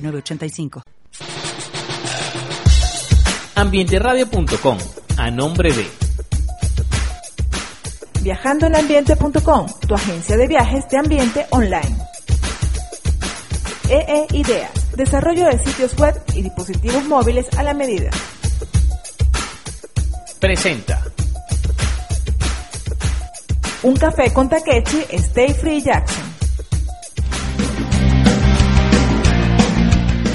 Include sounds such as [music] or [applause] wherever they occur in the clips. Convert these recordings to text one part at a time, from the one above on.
985. Ambienteradio.com, a nombre de Viajandoenambiente.com, tu agencia de viajes de ambiente online. EE Ideas, desarrollo de sitios web y dispositivos móviles a la medida. presenta Un café con Takechi Stay Free Jackson.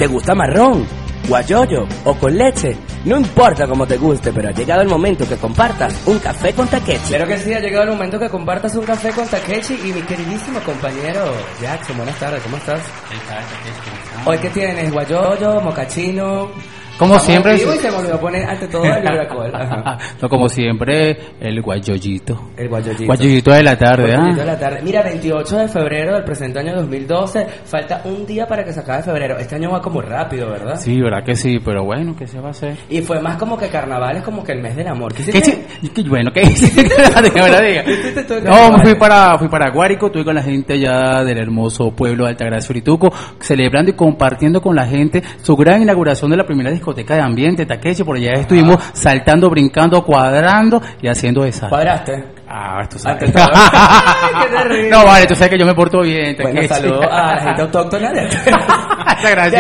¿Te gusta marrón, guayoyo o con leche? No importa cómo te guste, pero ha llegado el momento que compartas un café con Takechi. Claro que sí, ha llegado el momento que compartas un café con Takechi y mi queridísimo compañero Jackson. Buenas tardes, ¿cómo estás? Hoy qué tienes, guayoyo, mocachino. Como siempre. Y se poner ante todo el [laughs] no, como siempre, el guayoyito. El guayoyito. Guayoyito de la tarde, Guayoyito de ¿ah? la tarde. Mira, 28 de febrero del presente año 2012. Falta un día para que se acabe febrero. Este año va como rápido, ¿verdad? Sí, verdad que sí, pero bueno, ¿qué se va a hacer? Y fue más como que carnaval es como que el mes del amor. ¿Qué ¿Qué qué bueno, ¿qué hiciste? Que me la diga. ¿Qué hiciste tú en No, fui para, fui para Guárico, estuve con la gente allá del hermoso pueblo de Altagracia Urituco, celebrando y compartiendo con la gente su gran inauguración de la primera discoteca de ambiente, Takechi, por allá estuvimos saltando, brincando, cuadrando y haciendo esa. ¿Cuadraste? Ah, esto Ante sabes. [laughs] Ay, no, vale, tú sabes que yo me porto bien, Bueno, saludos a la gente autóctona de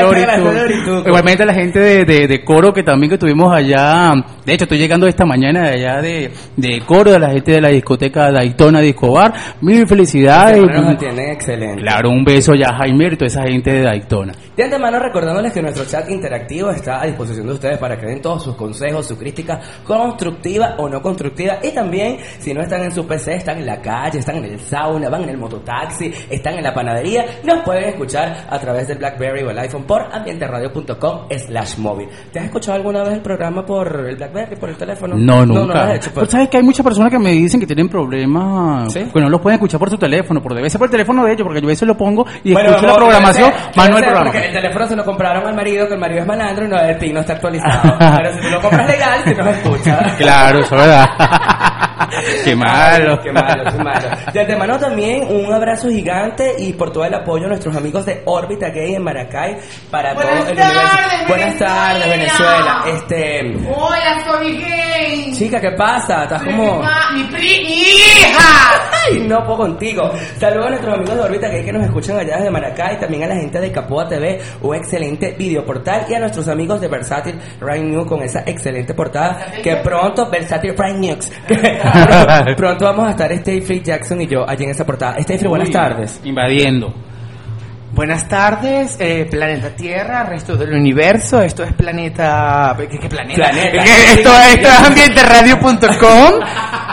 Urituco. [laughs] Igualmente a la gente de, de, de coro que también que tuvimos allá. De hecho, estoy llegando esta mañana de allá de, de coro, de la gente de la discoteca Daytona Discobar. Mil felicidades. Atienden excelente. Claro, un beso ya a Jaime y toda esa gente de Daytona. De antemano recordándoles que nuestro chat interactivo está a disposición de ustedes para que den todos sus consejos, su crítica constructiva o no constructiva. Y también, si no están en su PC, están en la calle, están en el sauna, van en el mototaxi, están en la panadería, nos pueden escuchar a través del BlackBerry o el iPhone por ambienteradio.com slash móvil. ¿Te has escuchado alguna vez el programa por el BlackBerry, por el teléfono? No, No, nunca. no lo has hecho. Pero pues. sabes que hay muchas personas que me dicen que tienen problemas, ¿Sí? que no los pueden escuchar por su teléfono, por debe ser por el teléfono de ellos, porque yo a veces lo pongo y Bueno, escucho la no, programación, más no el programa. El teléfono se lo compraron al marido, que el marido es malandro y no, el PIN no está actualizado. [laughs] Pero si tú lo compras legal, si no lo escuchas. Claro, eso es verdad. [laughs] qué malo. Qué malo, qué malo. De antemano también un abrazo gigante y por todo el apoyo a nuestros amigos de Órbita Gay en Maracay para Buenas todo el tardes, universo. Buenas tardes, Venezuela. Este, Hola, soy gay. chica, ¿qué pasa? Estás como Mi, pri- mi hija. Ay, no puedo contigo. Saludos a nuestros amigos de Órbita Gay que nos escuchan allá desde Maracay, también a la gente de Capoa TV, un excelente videoportal y a nuestros amigos de Versátil Prime News con esa excelente portada que pronto Versátil Prime News [laughs] [laughs] pronto vamos a estar Stay Free Jackson y yo allí en esa portada. Stay Free, buenas tardes. Invadiendo. Buenas tardes, eh, planeta Tierra, resto del universo. Esto es planeta. ¿Qué, qué planeta? Planeta. Esto, [laughs] esto es ambienteradio.com.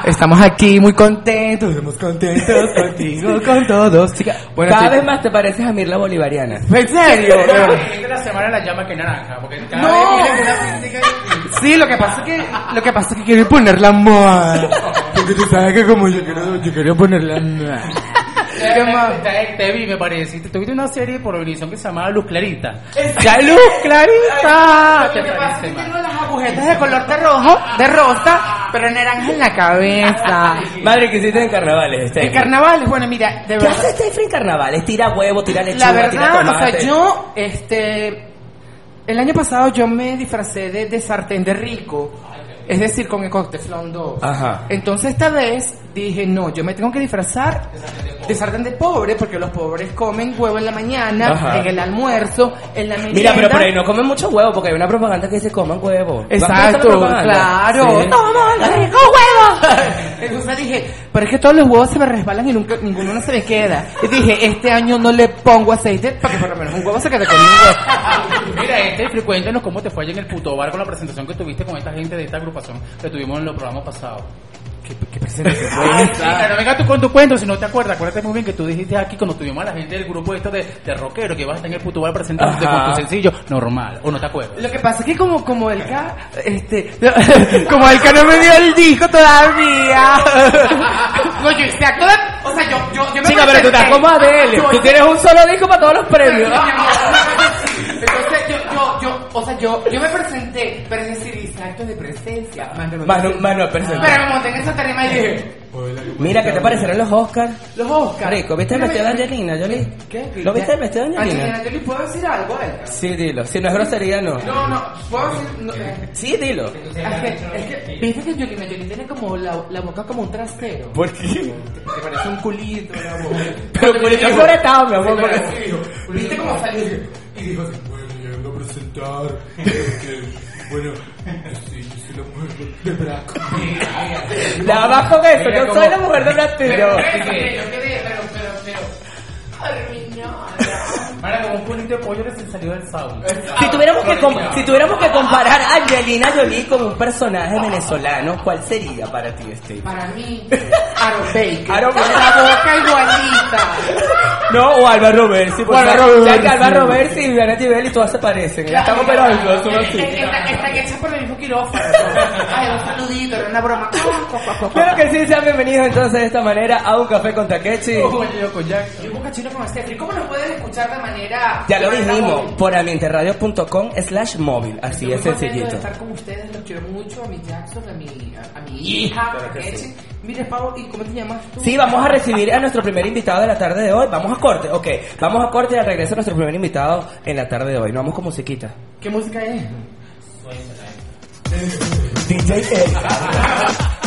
Estamos aquí muy contentos, estamos contentos [laughs] contigo, con todos. Chica, bueno, Cada vez más te pareces a Mirla Bolivariana. ¿En serio? de la semana la llama que naranja, porque cada No. vez una Sí, lo que pasa es que lo que pasa es que quiero poner la moda. Porque tú sabes que como yo quiero yo quería poner la moda. ¿Qué más? Te, te vi, me parece. Tuviste una serie por Univision que se llamaba Luz Clarita. ¡Ya luz clarita! ¿Te Lo que pasa es parece que tengo las agujetas de color de rojo, de rosa, pero naranja en la cabeza. [laughs] Madre, ¿qué hiciste en carnavales? Stay En carnavales, bueno, mira, de ¿Qué hace verdad. Free en carnavales? Tira huevo, tira lechuga, La tira verdad, o sea, yo, este, el año pasado yo me disfracé de, de sartén de rico, es decir, con el teflón 2. Ajá. Entonces esta vez dije, no, yo me tengo que disfrazar de sartén de pobre, porque los pobres comen huevo en la mañana, Ajá. en el almuerzo, en la merienda. Mira, pero por ahí no comen mucho huevo porque hay una propaganda que dice coman huevo. ¿No has visto esa Exacto, claro. Sí. ¡Toma, rico huevo! [laughs] Entonces dije, pero es que todos los huevos se me resbalan y nunca, ninguno se me queda. Y dije, este año no le pongo aceite para que por lo menos un huevo se quede conmigo. [laughs] Mira, este, cuéntanos cómo te fue allá en el puto bar con la presentación que tuviste con esta gente de esta agrupación que tuvimos en los programas pasados. ¿Qué, qué presentación fue [laughs] Ah, sí, esa? pero venga tú con tu cuento, si no te acuerdas, acuérdate muy bien que tú dijiste aquí cuando tuvimos a la gente del grupo esto de, de rockero que ibas a estar en el Putubar presentándote Ajá. con tu sencillo normal, o no te acuerdas. Lo que pasa es que como, como el K, este, [laughs] como el K no me dio el disco todavía. No, yo hice acto de, o sea, yo, yo, yo me Chica, pero tú estás como Adele. Tú tienes un solo disco para todos los premios. O sea, yo, yo me presenté, pero es decir, hice actos de presencia. Manu, Manu, Manu, presenta. Pero me monté en esa tarima y dije, Mira, ¿qué te parecieron los Oscars? los Oscars. Rico, ¿viste el vestido de Angelina Jolie? ¿Qué? ¿Lo viste el vestido de Angelina Angelina? Jolie, ¿puedo decir algo a él? Sí, dilo. Si no es grosería, no. No, no, puedo decir, no, eh, Sí, dilo. es que, es que, viste que Angelina Jolie tiene como la, la boca como un trasero. ¿Por qué? Te parece un culito, boca. Pero por eso sobre estaba, mi amor. porque- ¿Viste cómo salió? Y dijo presentar bueno, sí, yo soy la mujer de Braco. La vas con eso, yo soy la mujer de Brad Mira, como un culito de pollo recién salió del sauna. Si tuviéramos, que com- si tuviéramos que comparar a Angelina Jolie con un personaje venezolano, ¿cuál sería para ti, Steve? Para mí, [laughs] Aaron Baker. Aaron con Baker. la boca igualita. No, o Álvaro Roversi. O. Ya que Álvaro Roversi y Viviana Tibelli todas se parecen. Ya estamos pero algo, son así. Están están hechas por el mismo quirófano. Ay, un saludito, era una broma. Claro que sí, sean bienvenidos entonces de esta manera a un café con Takechi. yo con Jack. Cachino con Steffi. ¿Cómo nos pueden escuchar de manera... Ya lo dijimos, por ambienteradio.com slash móvil. Así Yo es muy contento de sencillito. estar con ustedes, los quiero mucho, a mi Jackson, a mi, a, a mi hija. Mire, Pau, ¿y cómo te llamas tú? Sí, vamos a recibir a nuestro primer invitado de la tarde de hoy. Vamos a corte, ok. Vamos a corte y al regreso a nuestro primer invitado en la tarde de hoy. Nos vamos con musiquita. ¿Qué música es? [laughs] DJ. [laughs]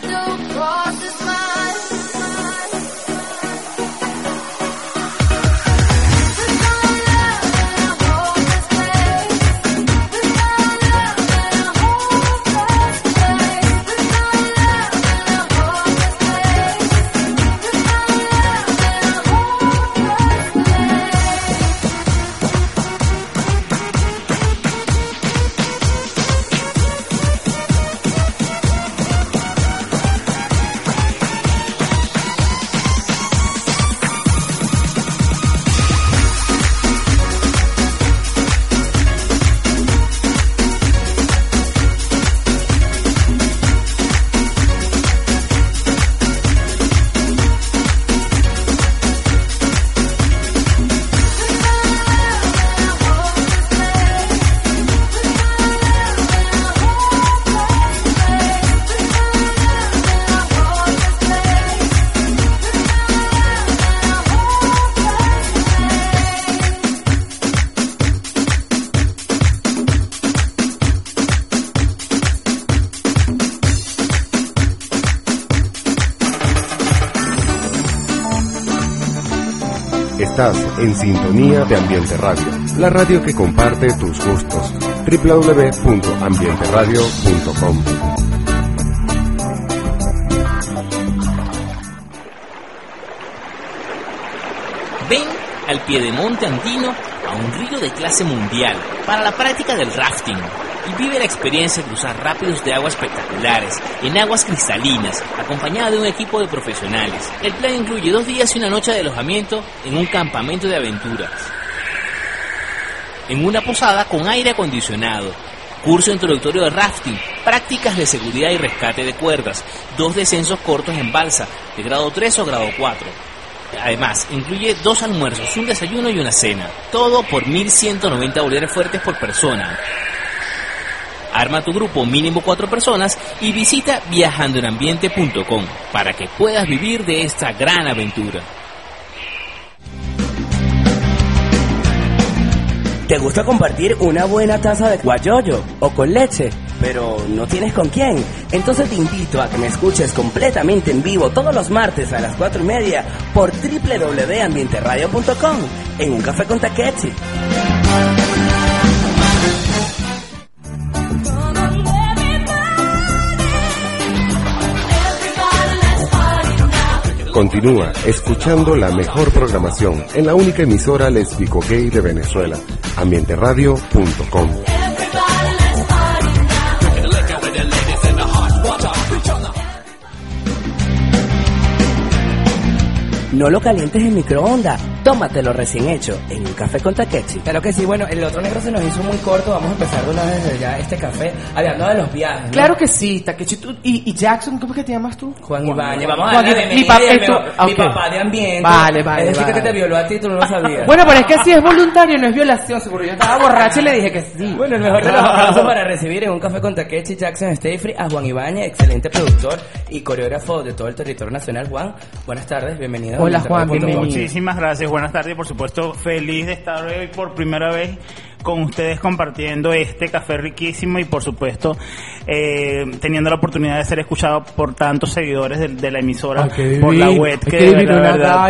shadow crosses mine. En sintonía de Ambiente Radio, la radio que comparte tus gustos. www.ambienteradio.com Ven al piedemonte andino a un río de clase mundial para la práctica del rafting y vive la experiencia de cruzar rápidos de agua espectaculares en aguas cristalinas, acompañada de un equipo de profesionales. El plan incluye dos días y una noche de alojamiento en un campamento de aventuras. En una posada con aire acondicionado, curso introductorio de rafting, prácticas de seguridad y rescate de cuerdas, dos descensos cortos en balsa de grado 3 o grado 4. Además, incluye dos almuerzos, un desayuno y una cena. Todo por 1.190 bolívares fuertes por persona. Arma tu grupo mínimo cuatro personas y visita viajandoenambiente.com para que puedas vivir de esta gran aventura. ¿Te gusta compartir una buena taza de guayoyo o con leche? Pero no tienes con quién. Entonces te invito a que me escuches completamente en vivo todos los martes a las 4 y media por www.ambienteradio.com en un café con Takechi. Continúa escuchando la mejor programación en la única emisora lesbico gay de Venezuela, ambienteradio.com. No lo calientes en microondas, tómatelo recién hecho en un café con Takechi. Claro que sí, bueno, el otro negro se nos hizo muy corto, vamos a empezar de una vez desde ya este café, hablando de los viajes. ¿no? Claro que sí, Takechi. tú- y, y Jackson, ¿cómo es que te llamas tú? Juan Ibáñez, vamos a Juan darle la Ibáñez. Mi pa- mi papá de ambiente. Vale, vale, Es decir, que te violó a ti, tú no lo sabías. [laughs] Bueno, pero es que si es voluntario, no es violación, seguro. Yo estaba borracha y le dije que sí. Bueno, el mejor de los aplausos para recibir en un café con Takechi Jackson Stayfree a Juan Ibáñez, excelente productor y coreógrafo de todo el territorio nacional. Juan, buenas tardes, bienvenido. Hola, a Juan, bienvenido. Muchísimas gracias, buenas tardes por supuesto feliz de estar hoy por primera vez con ustedes compartiendo este café riquísimo y por supuesto eh, teniendo la oportunidad de ser escuchado por tantos seguidores de, de la emisora por la web que, que de vino verdad.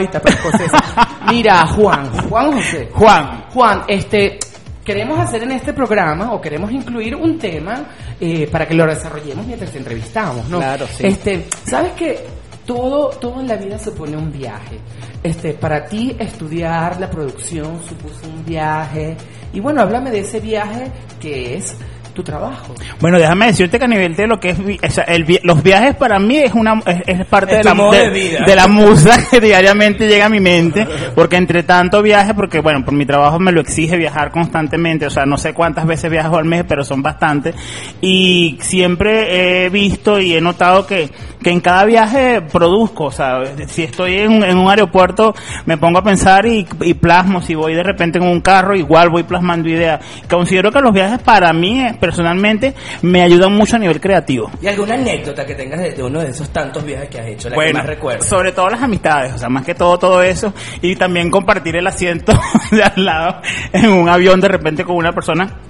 [laughs] Mira, Juan, Juan José. Juan, Juan, este, queremos hacer en este programa o queremos incluir un tema eh, para que lo desarrollemos mientras te entrevistamos, ¿no? Claro, sí. Este, ¿sabes que todo, todo en la vida supone un viaje? Este, para ti estudiar la producción supuso un viaje y bueno, háblame de ese viaje que es tu trabajo. Bueno, déjame decirte que a nivel de lo que es el los viajes para mí es una es, es parte Es de la de, de vida. de la musa que diariamente llega a mi mente, porque entre tanto viaje, porque bueno, por mi trabajo me lo exige viajar constantemente, o sea, no sé cuántas veces viajo al mes, pero son bastantes y siempre he visto y he notado que que en cada viaje produzco, o sea, si estoy en, un- en un aeropuerto me pongo a pensar y, y plasmo, si voy de repente en un carro igual voy plasmando ideas. Considero que los viajes para mí personalmente me ayudan mucho a nivel creativo. ¿Y alguna anécdota que tengas de, uno de esos tantos viajes que has hecho, la que Bueno, más recuerdas? sobre todo las amistades, o sea, más que todo todo eso y también compartir el asiento [laughs] de al lado en un avión de repente con una persona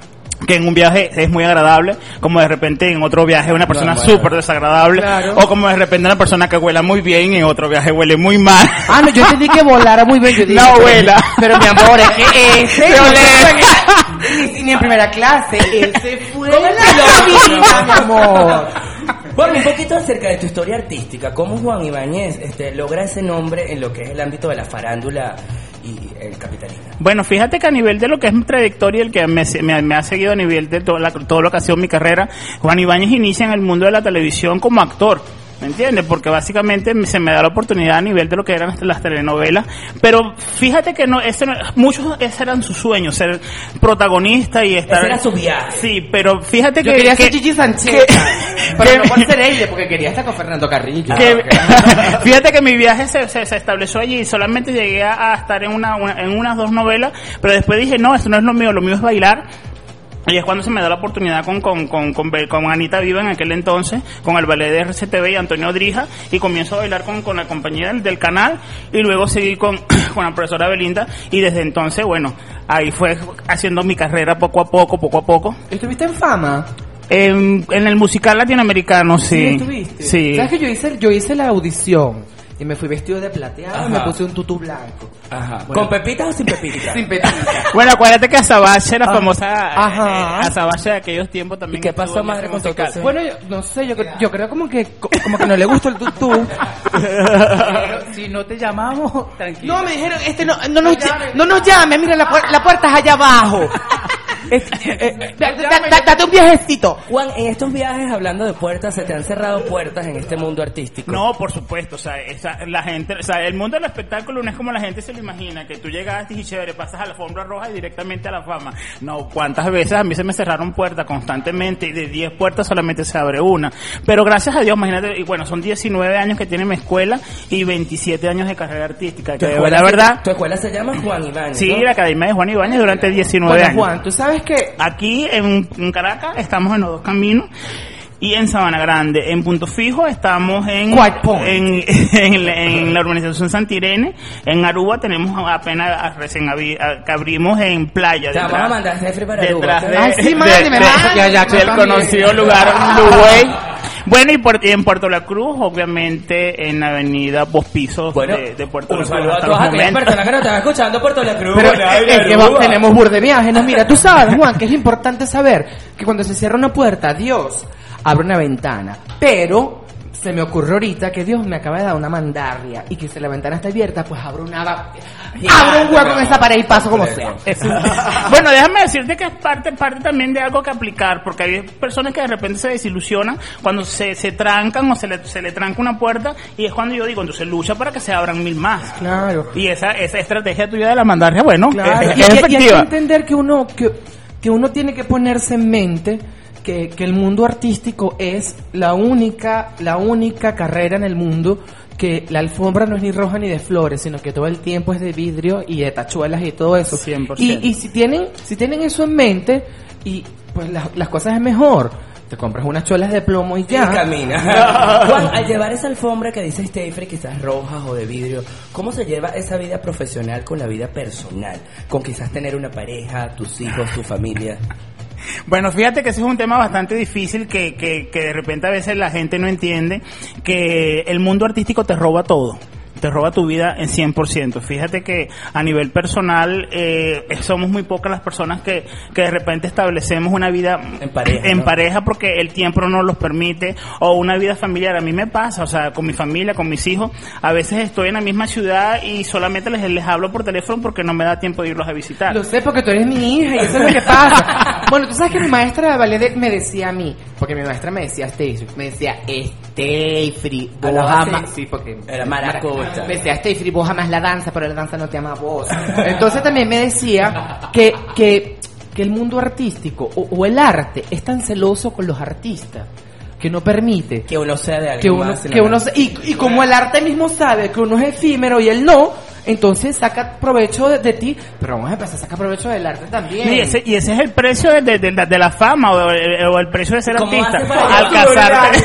que en un viaje es muy agradable, como de repente en otro viaje una persona bueno. súper desagradable, Claro. o como de repente una persona que huela muy bien y en otro viaje huele muy mal. Ah, no, yo entendí que volara muy bien. Yo dije, No pero- vuela. Pero mi amor, es que ese [laughs] Se no ni, ni en primera clase. Ese fue la vida, mi amor. Bueno, un poquito acerca de tu historia artística. ¿Cómo Juan Ibáñez este, logra ese nombre en lo que es el ámbito de la farándula y el capitalismo? Bueno, fíjate que a nivel de lo que es mi trayectoria, el que me, me- ha seguido a nivel de todo, la- todo lo mi carrera, Juan Ibáñez inicia en el mundo de la televisión como actor. ¿Me entiendes? Porque básicamente me- se me da la oportunidad a nivel de lo que eran las- las telenovelas. Pero fíjate que no, ese no- muchos ese eran sus sueños, ser protagonista y estar. Ese era su viaje. Sí, pero fíjate Yo que. quería que- ser Gigi Sánchez. que- [laughs] Pero que- no por [laughs] ser ella, porque quería estar con Fernando Carrillo. que- [laughs] fíjate que mi viaje se, se, se estableció allí y solamente llegué a, a estar en una, una- en unas dos novelas, pero después dije, no, esto no es lo mío, lo mío es bailar. Y es cuando se me da la oportunidad con, con, con, con, con Anita Viva en aquel entonces, con el ballet de RCTV y Antonio Drija, y comienzo a bailar con, con la compañía del, del canal, y luego seguí con, [clears throat] con la profesora Belinda, y desde entonces, bueno, ahí fue haciendo mi carrera poco a poco, poco a poco. ¿Estuviste en fama? En, en el musical latinoamericano, sí. estuviste. Sí. ¿Sabes que yo hice, yo hice la audición? Y me fui vestido de plateado Ajá. y me puse un tutú blanco. Ajá. ¿Con pepitas o sin pepitas? [laughs] Sin pepitas. Bueno, acuérdate que Azabache, la famosa Ajá. eh, Azabache de aquellos tiempos también. ¿Y qué pasó, madre, con tu? Bueno, yo no sé, yo, yo creo como que como que no le gustó el tutú. [laughs] Pero si no te llamamos, tranquilo. No, me dijeron, este no, no, nos, no nos llame, mira, la, puer- la puerta es allá abajo. [laughs] Este, eh, eh, da- da- da- date un viajecito. Juan, en estos viajes, hablando de puertas, ¿se te han cerrado puertas en este mundo artístico? No, por supuesto, o sea, esa- la gente, o sea, el mundo del espectáculo no es como la gente se lo imagina, que tú llegaste y chévere, pasas a la alfombra roja y directamente a la fama. No, cuántas veces a mí se me cerraron puertas constantemente y de 10 puertas solamente se abre una. Pero gracias a Dios, imagínate, y bueno, son 19 años que tiene mi escuela y 27 años de carrera artística, que escuela verdad, Tu escuela se llama Juan Iván. sí, ¿no? la Academia de Juan Ibáñez durante 19 Bueno, años. Juan, tú sabes que Aquí en, en Caracas estamos en los dos caminos. Y en Sabana Grande, en Punto Fijo, estamos en, [laughs] en, en, la- en la urbanización Santirene. En Aruba tenemos apenas recién abri- a- que abrimos en Playa. Te vamos a mandar Jeffrey para detrás Aruba, de, del conocido lugar Luway. Bueno, y, por- y en Puerto La Cruz, obviamente, en la avenida Pospisos Bueno, de, de Puerto La un Cruz. saludo a hasta todas los aquellas momentos. personas que nos están escuchando Puerto La Cruz. Pero Buena, es, es que Aruba. va- tenemos bur de viaje, no mira, tú sabes, Juan, que es importante saber que cuando se cierra una puerta, Dios abre una ventana. Pero se me ocurre ahorita que Dios me acaba de dar una mandarria y que si la ventana está abierta, pues abro una abro un hueco en esa pared y paso como sea. [laughs] bueno, déjame decirte que es parte, parte también de algo que aplicar, porque hay personas que de repente se desilusionan cuando se, se trancan o se le, se le tranca una puerta y es cuando yo digo, entonces lucha para que se abran mil más. Claro. Y esa, esa estrategia tuya de la mandarria, bueno, Claro, es, y, es y- y hay que efectiva. entender que uno, que, que uno tiene que ponerse en mente que, que el mundo artístico es la única, la única carrera en el mundo que la alfombra no es ni roja ni de flores, sino que todo el tiempo es de vidrio y de tachuelas y todo eso. 100%. Y, y si tienen, si tienen eso en mente, y pues la- las cosas es mejor. Te compras unas cholas de plomo y Y ya. camina. [laughs] Juan, al llevar esa alfombra que dice Stefrey, quizás rojas o de vidrio, ¿cómo se lleva esa vida profesional con la vida personal? Con quizás tener una pareja, tus hijos, tu familia. Bueno, fíjate que ese es un tema bastante difícil que, que, que de repente a veces la gente no entiende, que el mundo artístico te roba todo. Te roba tu vida en 100%. Fíjate que a nivel personal eh, somos muy pocas las personas que, que de repente establecemos una vida En pareja, en ¿no? pareja porque el tiempo no nos los permite o una vida familiar. A mí me pasa, o sea, con mi familia, con mis hijos, a veces estoy en la misma ciudad y solamente les, les hablo por teléfono porque no me da tiempo de irlos a visitar. Lo sé porque tú eres mi hija y eso es lo que pasa. [laughs] bueno, tú sabes que mi maestra de ballet me decía a mí, porque mi maestra me decía Stefri, me decía Stefri, vos Hablaba jamás, así. sí, porque Era maracucha. Me decía Stefri, vos jamás la danza, pero la danza no te ama a vos. [laughs] Entonces también me decía que, que, que el mundo artístico o, o el arte es tan celoso con los artistas que no permite Que uno sea de alguien que uno, más. que uno y, y como el arte mismo sabe que uno es efímero y él no, entonces saca provecho de, de ti, pero vamos a empezar a sacar provecho del arte también. Y ese, y ese es el precio de, de- de la, de la fama o el, o el precio de ser ¿Cómo artista. hace para Al casarte,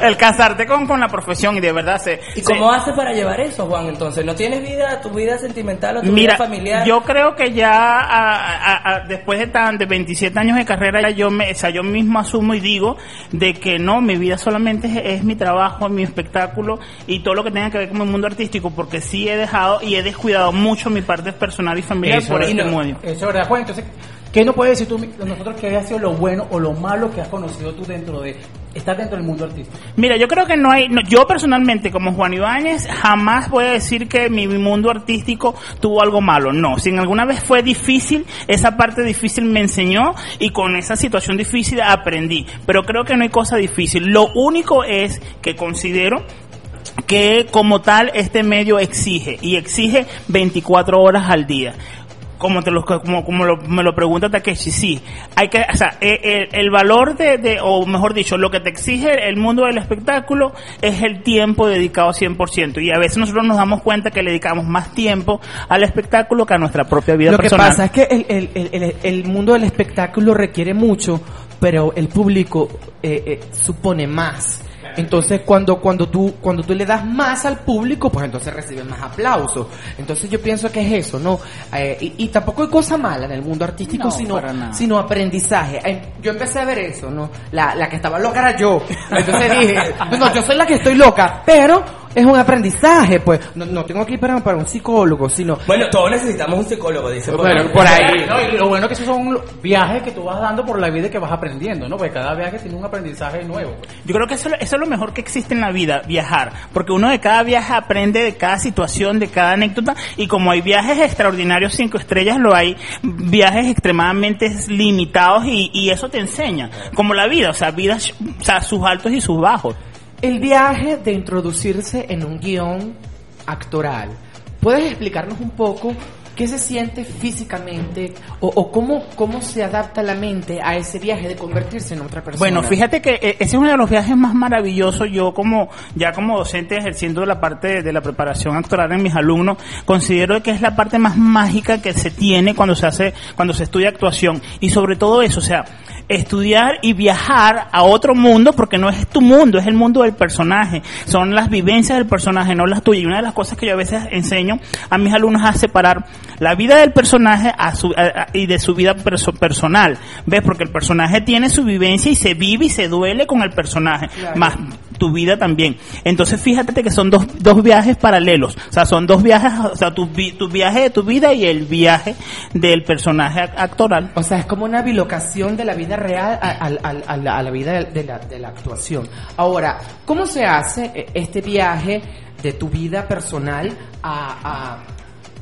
[laughs] el casarte con, con la profesión y de verdad se... ¿Y se- cómo haces para llevar eso, Juan? Entonces, ¿no tienes vida, tu vida sentimental o tu Mira, vida familiar? yo creo que ya a- a- a- después de tan de 27 años de carrera ya yo me, o sea, yo mismo asumo y digo de que no, mi vida solamente es, es mi trabajo, mi espectáculo y todo lo que tenga que ver con el mundo artístico, porque sí he dejado y he descuidado mucho mi parte personal y familiar Eso, por este no-. Eso es verdad, Juan. Entonces, ¿qué nos puedes decir tú, nosotros que haya sido lo bueno o lo malo que has conocido tú dentro de estar dentro del mundo artístico? Mira, yo creo que no hay, no- yo personalmente como Juan Ibáñez jamás voy a decir que mi, mi mundo artístico tuvo algo malo. No, si en alguna vez fue difícil, esa parte difícil me enseñó y con esa situación difícil aprendí. Pero creo que no hay cosa difícil. Lo único es que considero que como tal este medio exige y exige 24 horas al día. Como te lo, como, como lo- me lo pregunta Takeshi, sí. Hay que, o sea, eh, eh, el, valor de, de, o mejor dicho, lo que te exige el mundo del espectáculo es el tiempo dedicado 100%. Y a veces nosotros nos damos cuenta que le dedicamos más tiempo al espectáculo que a nuestra propia vida Lo que personal. pasa es que el, el- el- el- el mundo del espectáculo requiere mucho, pero el público eh, eh, supone más. Entonces cuando cuando tú cuando tú le das más al público, pues entonces recibes más aplausos. Entonces yo pienso que es eso, ¿no? Eh, y, y tampoco hay cosa mala en el mundo artístico, No, sino sino aprendizaje. Eh, yo empecé a ver eso, ¿no? La, la que estaba loca era yo. Entonces dije, [laughs] no, yo soy la que estoy loca, pero es un aprendizaje, pues. No, no tengo que ir para, para un psicólogo, sino... Bueno, todos necesitamos un psicólogo, dice. Bueno, por ahí. No, y lo bueno que esos son viajes que tú vas dando por la vida y que vas aprendiendo, ¿no? Porque cada viaje tiene un aprendizaje nuevo. Yo creo que eso, eso es lo mejor que existe en la vida, viajar. Porque uno de cada viaje aprende de cada situación, de cada anécdota. Y como hay viajes extraordinarios cinco estrellas, lo hay viajes extremadamente limitados y, y eso te enseña. Como la vida, o sea, vida, o sea, sus altos y sus bajos. El viaje de introducirse en un guion actoral. ¿Puedes explicarnos un poco qué se siente físicamente o, cómo, cómo se adapta la mente a ese viaje de convertirse en otra persona? Bueno, fíjate que eh, ese es uno de los viajes más maravillosos. Yo como ya como docente ejerciendo la parte de la preparación actoral en mis alumnos, considero que es la parte más mágica que se tiene cuando se hace, cuando se estudia actuación y sobre todo eso, o sea, estudiar y viajar a otro mundo porque no es tu mundo, es el mundo del personaje. Son las vivencias del personaje, no las tuyas. Y una de las cosas que yo a veces enseño a mis alumnos es a separar la vida del personaje a su, a- a- y de su vida perso- personal. ¿Ves? Porque el personaje tiene su vivencia y se vive y se duele con el personaje. Más tu vida también. Entonces fíjate que son dos, dos viajes paralelos. O sea, son dos viajes, o sea, tu, vi- tu viaje de tu vida y el viaje del personaje ac- actoral. O sea, es como una bilocación de la vida real a, a- a- la, a la vida de, la, de la actuación. Ahora, ¿cómo se hace eh, este viaje de tu vida personal a,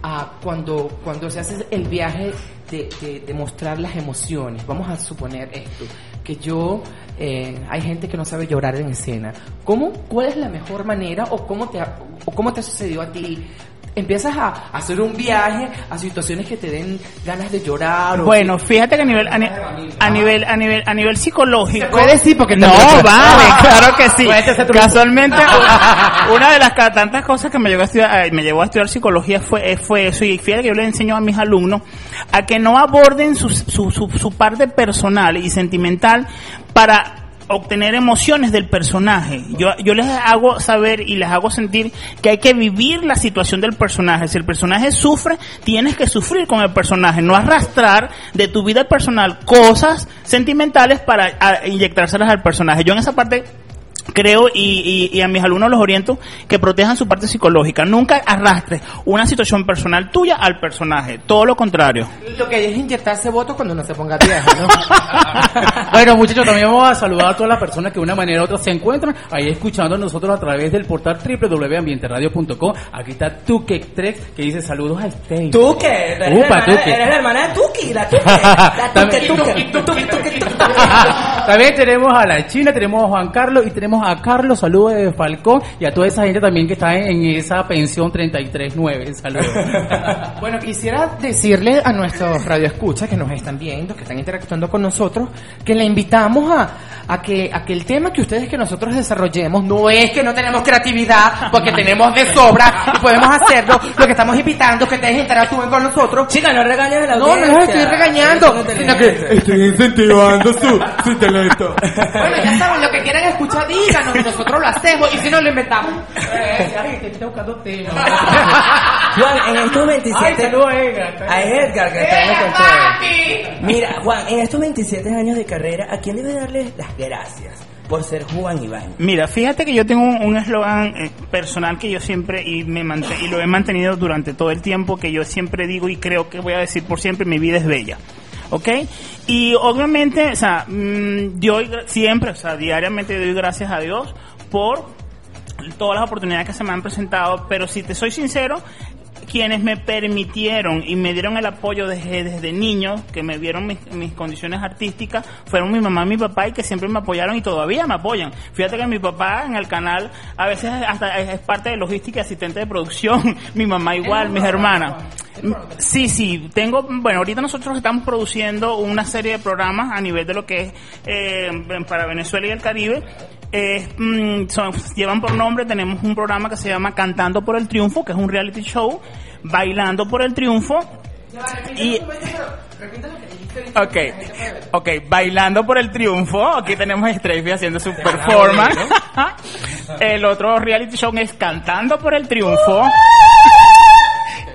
a- cuando, cuando se hace el viaje de, de- de mostrar las emociones? Vamos a suponer esto, que yo, eh, hay gente que no sabe llorar en escena. ¿Cómo, ¿Cuál es la mejor manera o cómo te o cómo te ha sucedido a ti? Empiezas a a hacer un viaje a situaciones que te den ganas de llorar. o Bueno, fíjate que a nivel, a, ni- a nivel, a nivel, a nivel psicológico. Se puede decir porque no, vale, [laughs] claro que sí. Casualmente, [laughs] una de las tantas cosas que me llevó a estudiar, me llevó a estudiar psicología fue, eh, fue eso. Y fíjate que yo le enseño a mis alumnos a que no aborden su, su, su, su parte personal y sentimental para obtener emociones del personaje. Yo, yo les hago saber y les hago sentir que hay que vivir la situación del personaje. Si el personaje sufre, tienes que sufrir con el personaje, no arrastrar de tu vida personal cosas sentimentales para inyectárselas al personaje. Yo en esa parte creo y, y- y a mis alumnos los oriento que protejan su parte psicológica. Nunca arrastres una situación personal tuya al personaje. Todo lo contrario. Lo que hay es inyectarse votos cuando uno se ponga vieja, ¿no? [laughs] Bueno, muchachos, también vamos a saludar a todas las personas que de una manera u otra se encuentran ahí escuchando a nosotros a través del portal www.ambienteradio.com. Aquí está Tuque Trex que dice saludos a Stay. ¿Tú qué? Eres, Upa, la hermana, Tuque. eres la hermana de Tuki, la. La [laughs] Tuque, Tuque, Tuque, Tuque, Tuque. [laughs] también tenemos a la China, tenemos a Juan Carlos y tenemos a Carlos, saludos de Falcón y a toda esa gente también que está en, esa pensión 339. Saludos. [laughs] Bueno, quisiera decirle a nuestros radioescuchas que nos están viendo, que están interactuando con nosotros, que le invitamos a, a que, a que el tema que ustedes que nosotros desarrollemos no es que no tenemos creatividad, porque tenemos de sobra y podemos hacerlo. Lo que estamos invitando es que ustedes interactúen con nosotros. Chica, no regañes a la No, no los estoy regañando, sino que Estoy incentivando su, su talento. Bueno, ya saben, lo que quieran escuchar, díganos y nosotros lo hacemos y si no lo inventamos. [laughs] Juan, en estos 27... Ay, a Edgar. A Edgar, que está en el. Mira, Juan, en estos 27 años de carrera, ¿a quién debe darle las gracias por ser Juan Iván? Mira, fíjate que yo tengo un eslogan eh, personal que yo siempre y me y lo he mantenido durante todo el tiempo que yo siempre digo y creo que voy a decir por siempre mi vida es bella. ¿Ok? Y obviamente, o sea, mm, yo siempre, o sea, diariamente doy gracias a Dios por todas las oportunidades que se me han presentado, pero si te soy sincero, quienes me permitieron y me dieron el apoyo desde, desde niño, que me vieron mis, mis condiciones artísticas, fueron mi mamá y mi papá y que siempre me apoyaron y todavía me apoyan. Fíjate que mi papá en el canal a veces hasta es, parte de logística asistente de producción, [laughs] mi mamá igual, mis hermanas. Sí, sí, tengo, bueno, ahorita nosotros estamos produciendo una serie de programas a nivel de lo que es eh, para Venezuela y el Caribe. Eh, mm, son- llevan por nombre, tenemos un programa que se llama Cantando por el Triunfo, que es un reality show, Bailando por el Triunfo. Y, ok, ok, Bailando por el Triunfo, aquí tenemos a Strafey haciendo su performance. [laughs] el otro reality show es Cantando por el Triunfo.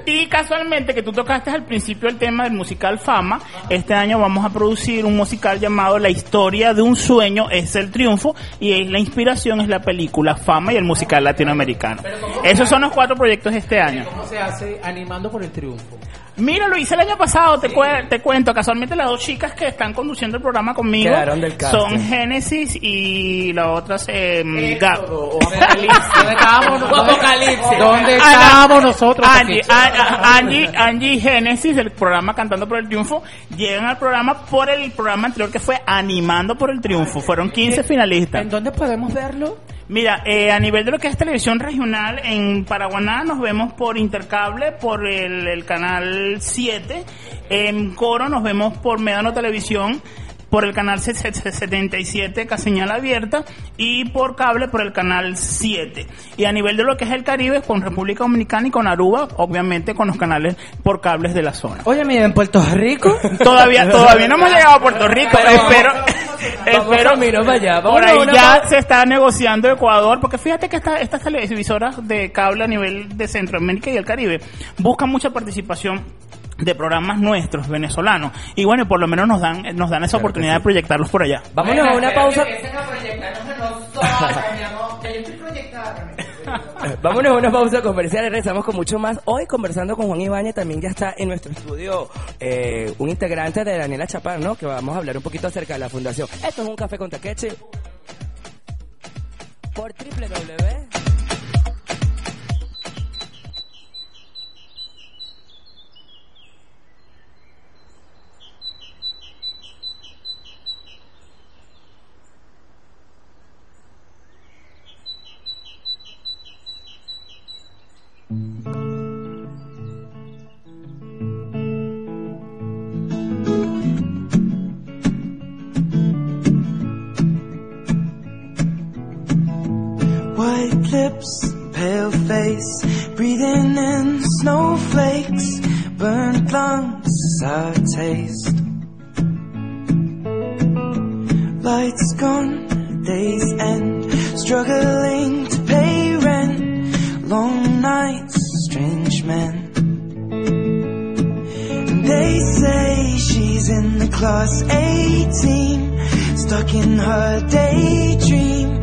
Y casualmente que tú tocaste al principio el tema del musical Fama, este año vamos a producir un musical llamado La historia de un sueño es el triunfo y es- la inspiración es la película Fama y el musical latinoamericano. Esos son los cuatro proyectos este año. ¿Cómo se hace animando por el triunfo? Mira, lo hice el año pasado, te, cue- te cuento, casualmente las dos chicas que están conduciendo el programa conmigo Quedaron del casting. son Génesis y la otra es eh, Gab. ¿Dónde estábamos? Apocalipsis. ¿Dónde estábamos nosotros? Angie, Angie, Angie y Génesis del programa Cantando por el Triunfo llegan al programa por el programa anterior que fue Animando por el Triunfo. Fueron 15 finalistas. ¿En dónde podemos verlo? Mira, eh, a nivel de lo que es televisión regional, en Paraguaná nos vemos por Intercable, por el, el canal 7. En Coro nos vemos por Medano Televisión, por el canal 77, que señal abierta, y por cable por el canal 7. Y a nivel de lo que es el Caribe, con República Dominicana y con Aruba, obviamente con los canales por cables de la zona. Oye, mira, en Puerto Rico. Todavía, todavía no hemos [laughs] llegado a Puerto Rico, Pero [laughs] espero, camino para allá, por ahí ya se está negociando Ecuador, porque fíjate que esta- estas televisoras de cable a nivel de Centroamérica y el Caribe buscan mucha participación de programas nuestros venezolanos y bueno por lo menos nos dan nos dan esa oportunidad de proyectarlos por allá Vámonos a una pausa. [laughs] Vámonos a una pausa comercial y regresamos con mucho más. Hoy conversando con Juan Ibañez, también ya está en nuestro estudio eh, un integrante de Daniela Chapar, ¿no? Que vamos a hablar un poquito acerca de la fundación. Esto es un café con taqueche. Por www. Lips, pale face, breathing in snowflakes, burnt lungs, sour taste. Lights gone, days end, struggling to pay rent, long nights, strange men. And they say she's in the class A team, stuck in her daydream.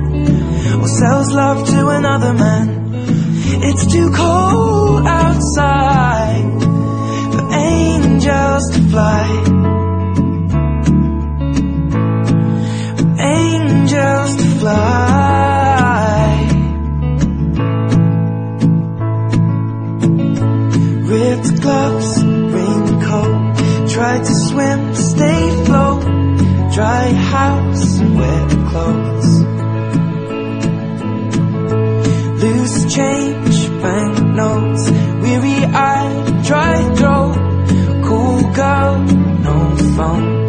or sells love to another man. It's too cold outside for angels to fly. For angels to fly. Ripped gloves, raincoat, tried to swim, stay afloat. Dry house, wet clothes. Loose change, banknotes, weary eyed, dry throat, cool girl, no phone.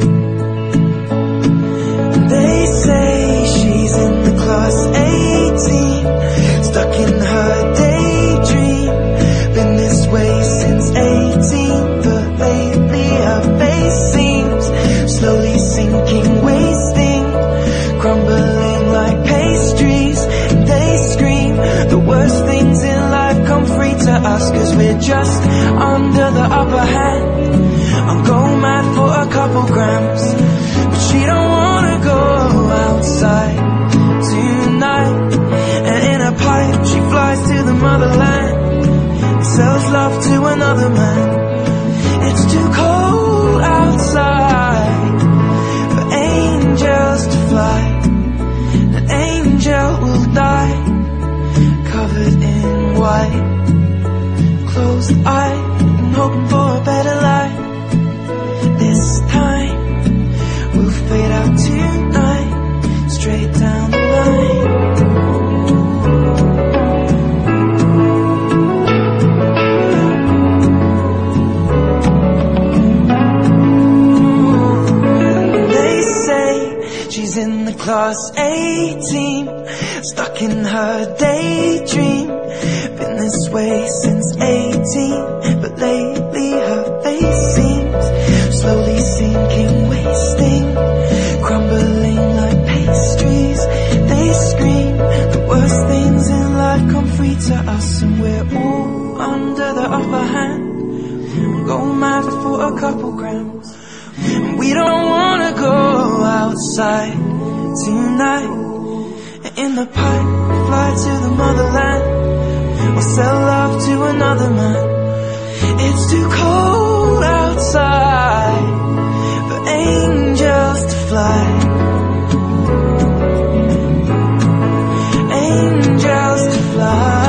They say she's in the class 18, stuck in her daydream. Been this way since 18, but lately her face seems slowly sinking, just under the upper hand. I'm going mad for a couple grams, but she don't wanna go outside tonight. And in a pipe, she flies to the motherland, and sells love to another man. It's too cold outside for angels to fly. An angel will die covered in white, I'm hoping for a better life. This time We'll fade out tonight Straight down the line. They say She's in the class 18 Stuck in her daydream. Been this way since 18, but lately her face seems slowly sinking, wasting, crumbling like pastries. They scream the worst things in life come free to us, and we're all under the upper hand. Go mad for a couple grams. We don't wanna go outside tonight. In the pipe, fly to the motherland. Sell love to another man. It's too cold outside for angels to fly. Angels to. Fly,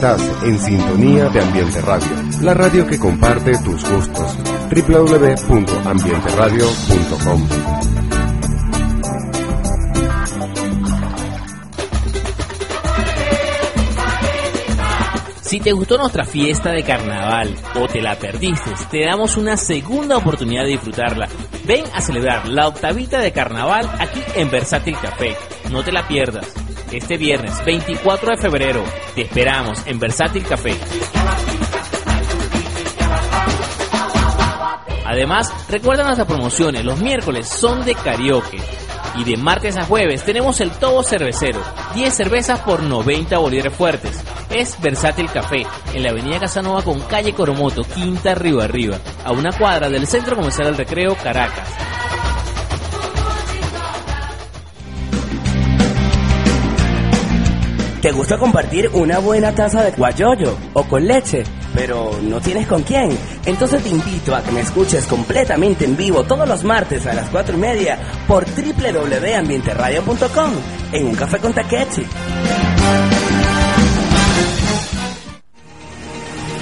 Estás en sintonía de Ambiente Radio, la radio que comparte tus gustos. www.ambienteradio.com Si te gustó nuestra fiesta de carnaval o te la perdiste, te damos una segunda oportunidad de disfrutarla. Ven a celebrar la octavita de carnaval aquí en Versátil Café. No te la pierdas. Este viernes 24 de febrero te esperamos en Versátil Café. Además, recuerda nuestras promociones. Los miércoles son de karaoke. Y de martes a jueves tenemos el Tobo Cervecero. 10 cervezas por 90 bolívares fuertes. Es Versátil Café, en la avenida Casanova con calle Coromoto, Quinta Río Arriba, a una cuadra del Centro Comercial del Recreo, Caracas. ¿Te gusta compartir una buena taza de guayoyo o con leche? Pero no tienes con quién. Entonces te invito a que me escuches completamente en vivo todos los martes a las 4 y media por www.ambienteradio.com en un café con Takechi.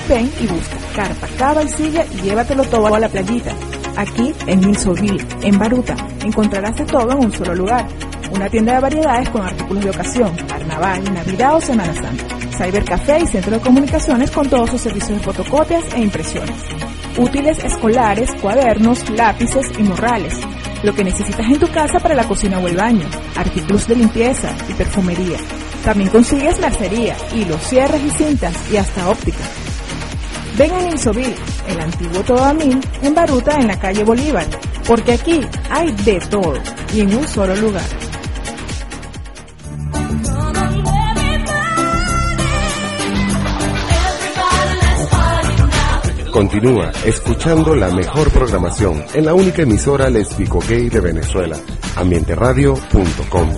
Ven y busca carpa, cava y silla y llévatelo todo a la playita. Aquí en Milsoville, en Baruta, encontrarás de todo en un solo lugar. Una tienda de variedades con artículos de ocasión, carnaval, navidad o Semana Santa. Cybercafé y centro de comunicaciones con todos sus servicios de fotocopias e impresiones. Útiles escolares, cuadernos, lápices y morrales. Lo que necesitas en tu casa para la cocina o el baño. Artículos de limpieza y perfumería. También consigues lacería, hilos, cierres y cintas y hasta óptica. Ven a Insovil, el antiguo Todamín, en Baruta, en la calle Bolívar, porque aquí hay de todo y en un solo lugar. Continúa escuchando la mejor programación en la única emisora lésbico gay de Venezuela, ambienteradio.com.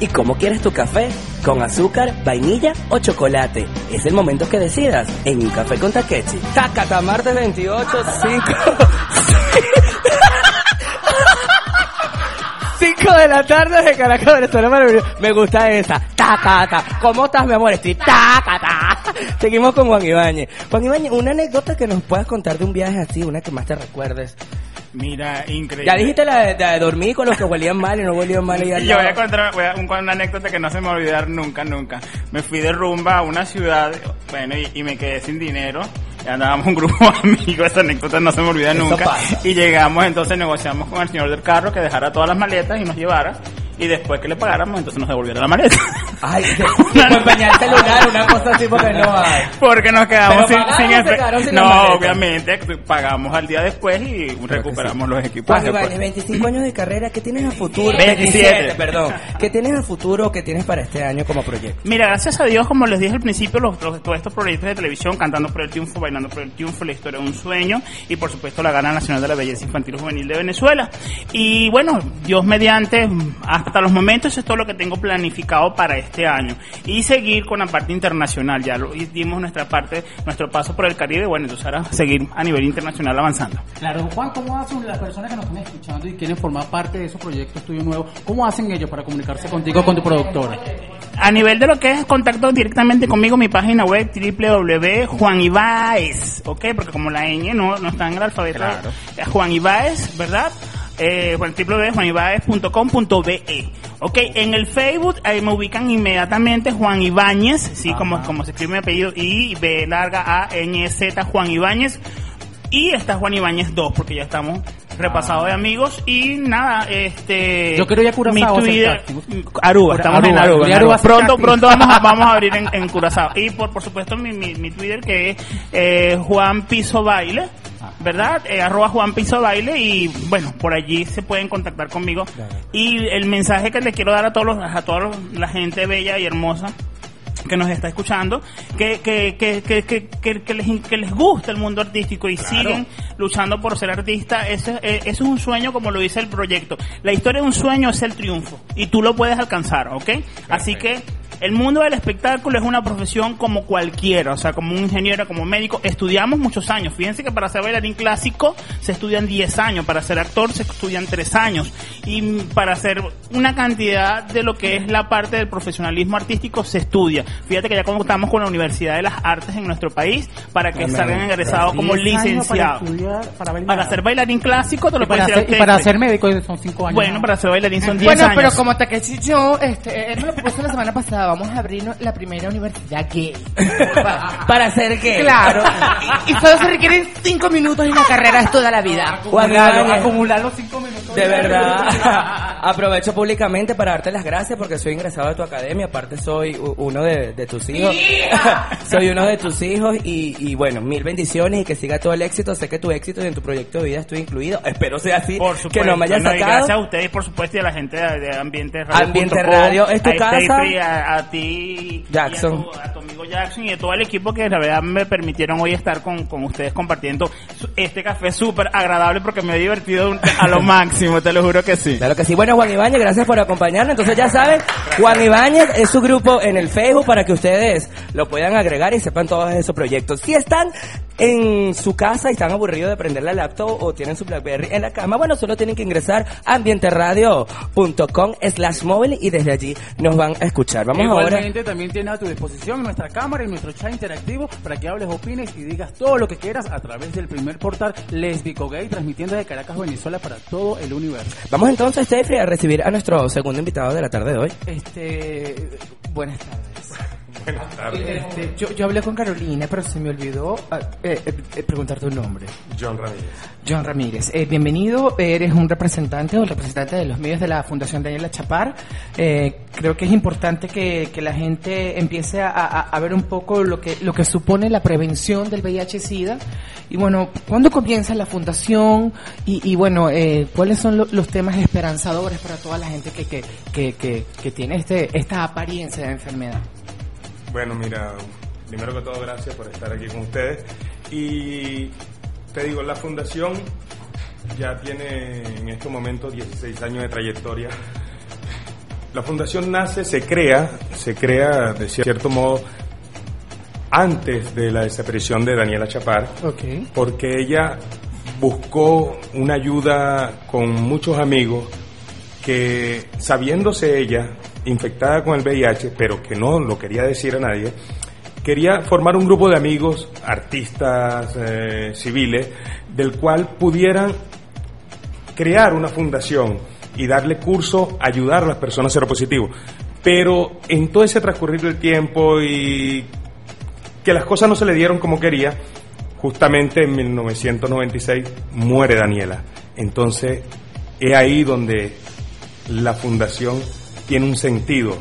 ¿Y cómo quieres tu café? ¿Con azúcar, vainilla o chocolate? Es el momento que decidas en un café con Takechi. Tacata, martes 28, 5... 5 de la tarde de Caracas, Venezuela. Me gusta esa. Tacata. ¿Cómo estás, mi amor? Estoy tacata. [laughs] Seguimos con Juan Ibáñez. Juan Ibáñez, una anécdota que nos puedas contar de un viaje así, una que más te recuerdes. Mira, increíble. Ya dijiste la de, la de dormir con los que huelían mal y no huelían mal y al [laughs] Y yo voy a contar voy a- un- una anécdota que no se me va a olvidar nunca, nunca. Me fui de rumba a una ciudad, bueno, y, y me quedé sin dinero. Andábamos un grupo [laughs] de amigos, esa anécdota no se me olvida Eso nunca. pasa. Y llegamos, entonces negociamos con el señor del carro que dejara todas las maletas y nos llevara. Y después que le pagáramos, entonces nos devolviera la maleta. Ay, [laughs] tipo empeñar celular, una cosa así porque no hay. Porque nos quedamos ¿Pero sin, sin No, obviamente, pagamos al día después y recuperamos los equipajes. pues. Ibáñez, 25 años de carrera, ¿qué tienes a futuro? 27. perdón. ¿Qué tienes a futuro qué tienes para este año como proyecto? Mira, gracias a Dios, como les dije al principio, los, los- todos estos proyectos de televisión, Cantando por el Triunfo, Bailando por el Triunfo, La Historia de un Sueño y por supuesto la Gana Nacional de la Belleza Infantil y Juvenil de Venezuela. Y bueno, Dios mediante, ah, hasta los momentos eso es todo lo que tengo planificado para este año. Y seguir con la parte internacional. Ya lo dimos nuestra parte, nuestro paso por el Caribe. Bueno, entonces ahora seguir a nivel internacional avanzando. Claro, Juan, ¿cómo hacen las personas que nos están escuchando y quieren formar parte de esos proyectos tuyos nuevos? ¿Cómo hacen ellos para comunicarse contigo con tu productora? A nivel de lo que es contacto directamente conmigo, mi página web www.juanibaez, ¿ok? Porque como la ñ no, no está en el alfabeto, eh, Juan Ibáez, ¿verdad? Eh, bueno, www.juanibaez.com.be, ¿ok? En el Facebook ahí me ubican inmediatamente Juan Ibáñez, sí, como, como se escribe mi apellido, y B larga A N Z Juan Ibáñez. Y está Juan Ibáñez 2, porque ya estamos repasados de amigos. Y nada, este. Yo quiero ir a Curazao. Aruba, estamos Aruba, en Aruba. en Aruba Pronto, pronto vamos a, [laughs] vamos a abrir en, en Curazao. Y por, por supuesto, mi, mi, mi Twitter que es eh, Juan Piso Baile. ¿Verdad? Eh, arroba Juan Piso Baile y bueno, por allí se pueden contactar conmigo. Y el mensaje que le quiero dar a todos los, a toda la gente bella y hermosa que nos está escuchando, que, que, que, que, que, que- que les, que les gusta el mundo artístico y siguen luchando por ser artista, ese, eh, eso es un sueño como lo dice el proyecto. La historia de un sueño es el triunfo y tú lo puedes alcanzar, ¿ok? Así que el mundo del espectáculo es una profesión como cualquiera, o sea, como un ingeniero, como un médico, estudiamos muchos años. Fíjense que para ser bailarín clásico se estudian 10 años, para ser actor se estudian 3 años y para hacer una cantidad de lo que es la parte del profesionalismo artístico se estudia. Fíjate que ya contamos con la Universidad de las Artes en nuestro país para que salgan egresados como 10 años licenciados. Para, estudiar, para, bailar. Para ser bailarín clásico te lo y para, y para ser médico son 5 años. Bueno, para ser bailarín son 10 Bueno, años. pero como Takeshi y yo, este, él me lo propuso la semana pasada, vamos a abrir la primera universidad gay. [laughs] Para hacer qué? Claro. Y, [laughs] y solo se requieren cinco minutos y la carrera es toda la vida. Juan Claro, acumular los 5 minutos. De verdad, [laughs] aprovecho públicamente para darte las gracias porque soy ingresado de tu academia, aparte soy uno de, de tus hijos. soy uno de tus hijos y, y bueno, mil bendiciones y que siga todo el éxito. Sé que tu éxito y en tu proyecto de vida estoy incluido. Espero sea así, Por supuesto. que no me hayas no, sacado. gracias a ustedes, por supuesto, y a la gente de, de Ambiente Radio. Ambiente Radio, ¿es tu a casa? Steffi, a, a ti, Jackson. y a tu, a tu amigo Jackson y a todo el equipo que la verdad me permitieron hoy estar con, con ustedes compartiendo este café súper agradable porque me he divertido a lo [laughs] máximo, te lo juro que sí. Claro que sí. Bueno, Juan Ibáñez, gracias por acompañarnos. Entonces ya saben, Juan Ibáñez es su grupo en el Facebook para que ustedes lo puedan agregar y sepan todos esos proyectos. Si están en su casa y están aburridos de prender la laptop o tienen su Blackberry en la cama, bueno, solo tienen que ingresar a ambienteradio.com slash móvil y desde allí nos van a escuchar. Vamos ahora. Igualmente también tiene a tu disposición nuestra cámara y nuestro chat interactivo para que hables, opines y digas todo lo que quieras a través del primer portal Lesbico Gay transmitiendo desde Caracas, Venezuela para todo el universo. Vamos entonces, Steffi, a recibir a nuestro segundo invitado de la tarde de hoy. Este, buenas tardes. Buenas tardes. Este, yo, yo hablé con Carolina, pero se me olvidó ah, eh, eh, eh, preguntar tu nombre. John Ramírez. John Ramírez, eh, bienvenido. Eres un representante o el representante de los medios de la Fundación Daniela Chapar. Eh, creo que es importante que, que la gente empiece a, a- a ver un poco lo que, lo que supone la prevención del VIH-Sida. Y bueno, ¿cuándo comienza la fundación? Y, y bueno, eh, ¿cuáles son lo- los temas esperanzadores para toda la gente que, que, que, que, que tiene este, esta apariencia de enfermedad? Bueno, mira, primero que todo, gracias por estar aquí con ustedes. Y te digo, la fundación ya tiene en estos momentos 16 años de trayectoria. La fundación nace, se crea, se crea de cierto modo antes de la desaparición de Daniela Chapar, Ok. porque ella buscó una ayuda con muchos amigos que sabiéndose ella infectada con el VIH, pero que no lo quería decir a nadie, quería formar un grupo de amigos, artistas, eh, civiles, del cual pudieran crear una fundación y darle curso, ayudar a las personas seropositivos. Pero en todo ese transcurrir del tiempo y que las cosas no se le dieron como quería, justamente en 1996 muere Daniela. Entonces, es ahí donde la fundación tiene un sentido.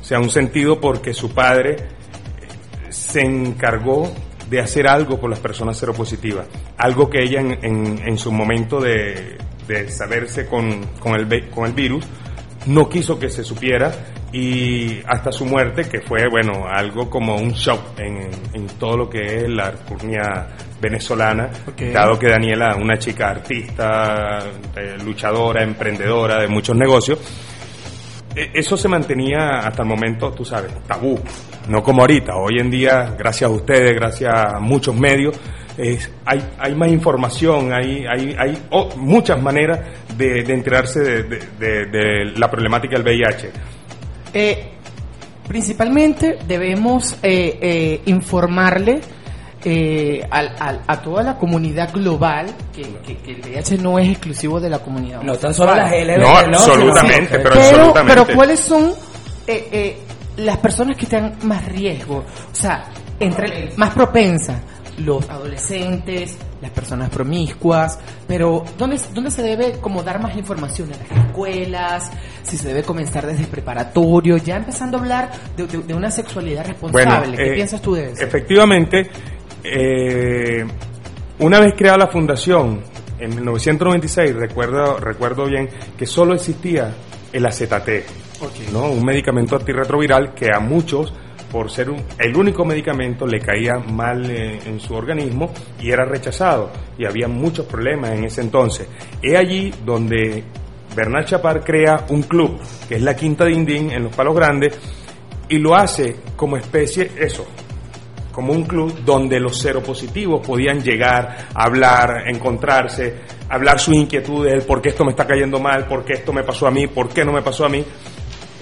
O sea, un sentido porque su padre se encargó de hacer algo por las personas seropositivas. Algo que ella en, en- en su momento de, de saberse con, con, el, con el virus no quiso que se supiera y hasta su muerte, que fue, bueno, algo como un shock en, en todo lo que es la alcurnia venezolana, dado que Daniela, una chica artista, eh, luchadora, emprendedora de muchos negocios, eso se mantenía hasta el momento, tú sabes, tabú, no como ahorita. Hoy en día, gracias a ustedes, gracias a muchos medios, es- hay, hay más información, hay, hay, hay muchas maneras de, de enterarse de la problemática del VIH. Eh, principalmente debemos eh, eh, informarle eh, al- al- a toda la comunidad global que, que- que el VIH no es exclusivo de la comunidad. No tan solo las LGBT, No, ¿no? absolutamente, pero, pero, absolutamente. pero ¿cuáles son eh, eh, las personas que están más riesgo? O sea, entre más propensas, los adolescentes, las personas promiscuas, pero ¿dónde, ¿dónde se debe como dar más información? ¿En las escuelas? ¿Si se debe comenzar desde preparatorio? Ya empezando a hablar de, de- de una sexualidad responsable. ¿Qué eh, piensas tú de eso? Efectivamente, eh, una vez creada la fundación, en 1996, recuerdo, recuerdo bien que solo existía el AZT, ¿no? un medicamento antirretroviral que a muchos, por ser un- el único medicamento, le caía mal eh, en su organismo y era rechazado. Y había muchos problemas en ese entonces. Es allí donde Bernal Chapar crea un club, que es la Quinta de Indín en Los Palos Grandes, y lo hace como especie, eso, como un club donde los seropositivos podían llegar, hablar, encontrarse, hablar sus inquietudes, el por qué esto me está cayendo mal, por qué esto me pasó a mí, por qué no me pasó a mí.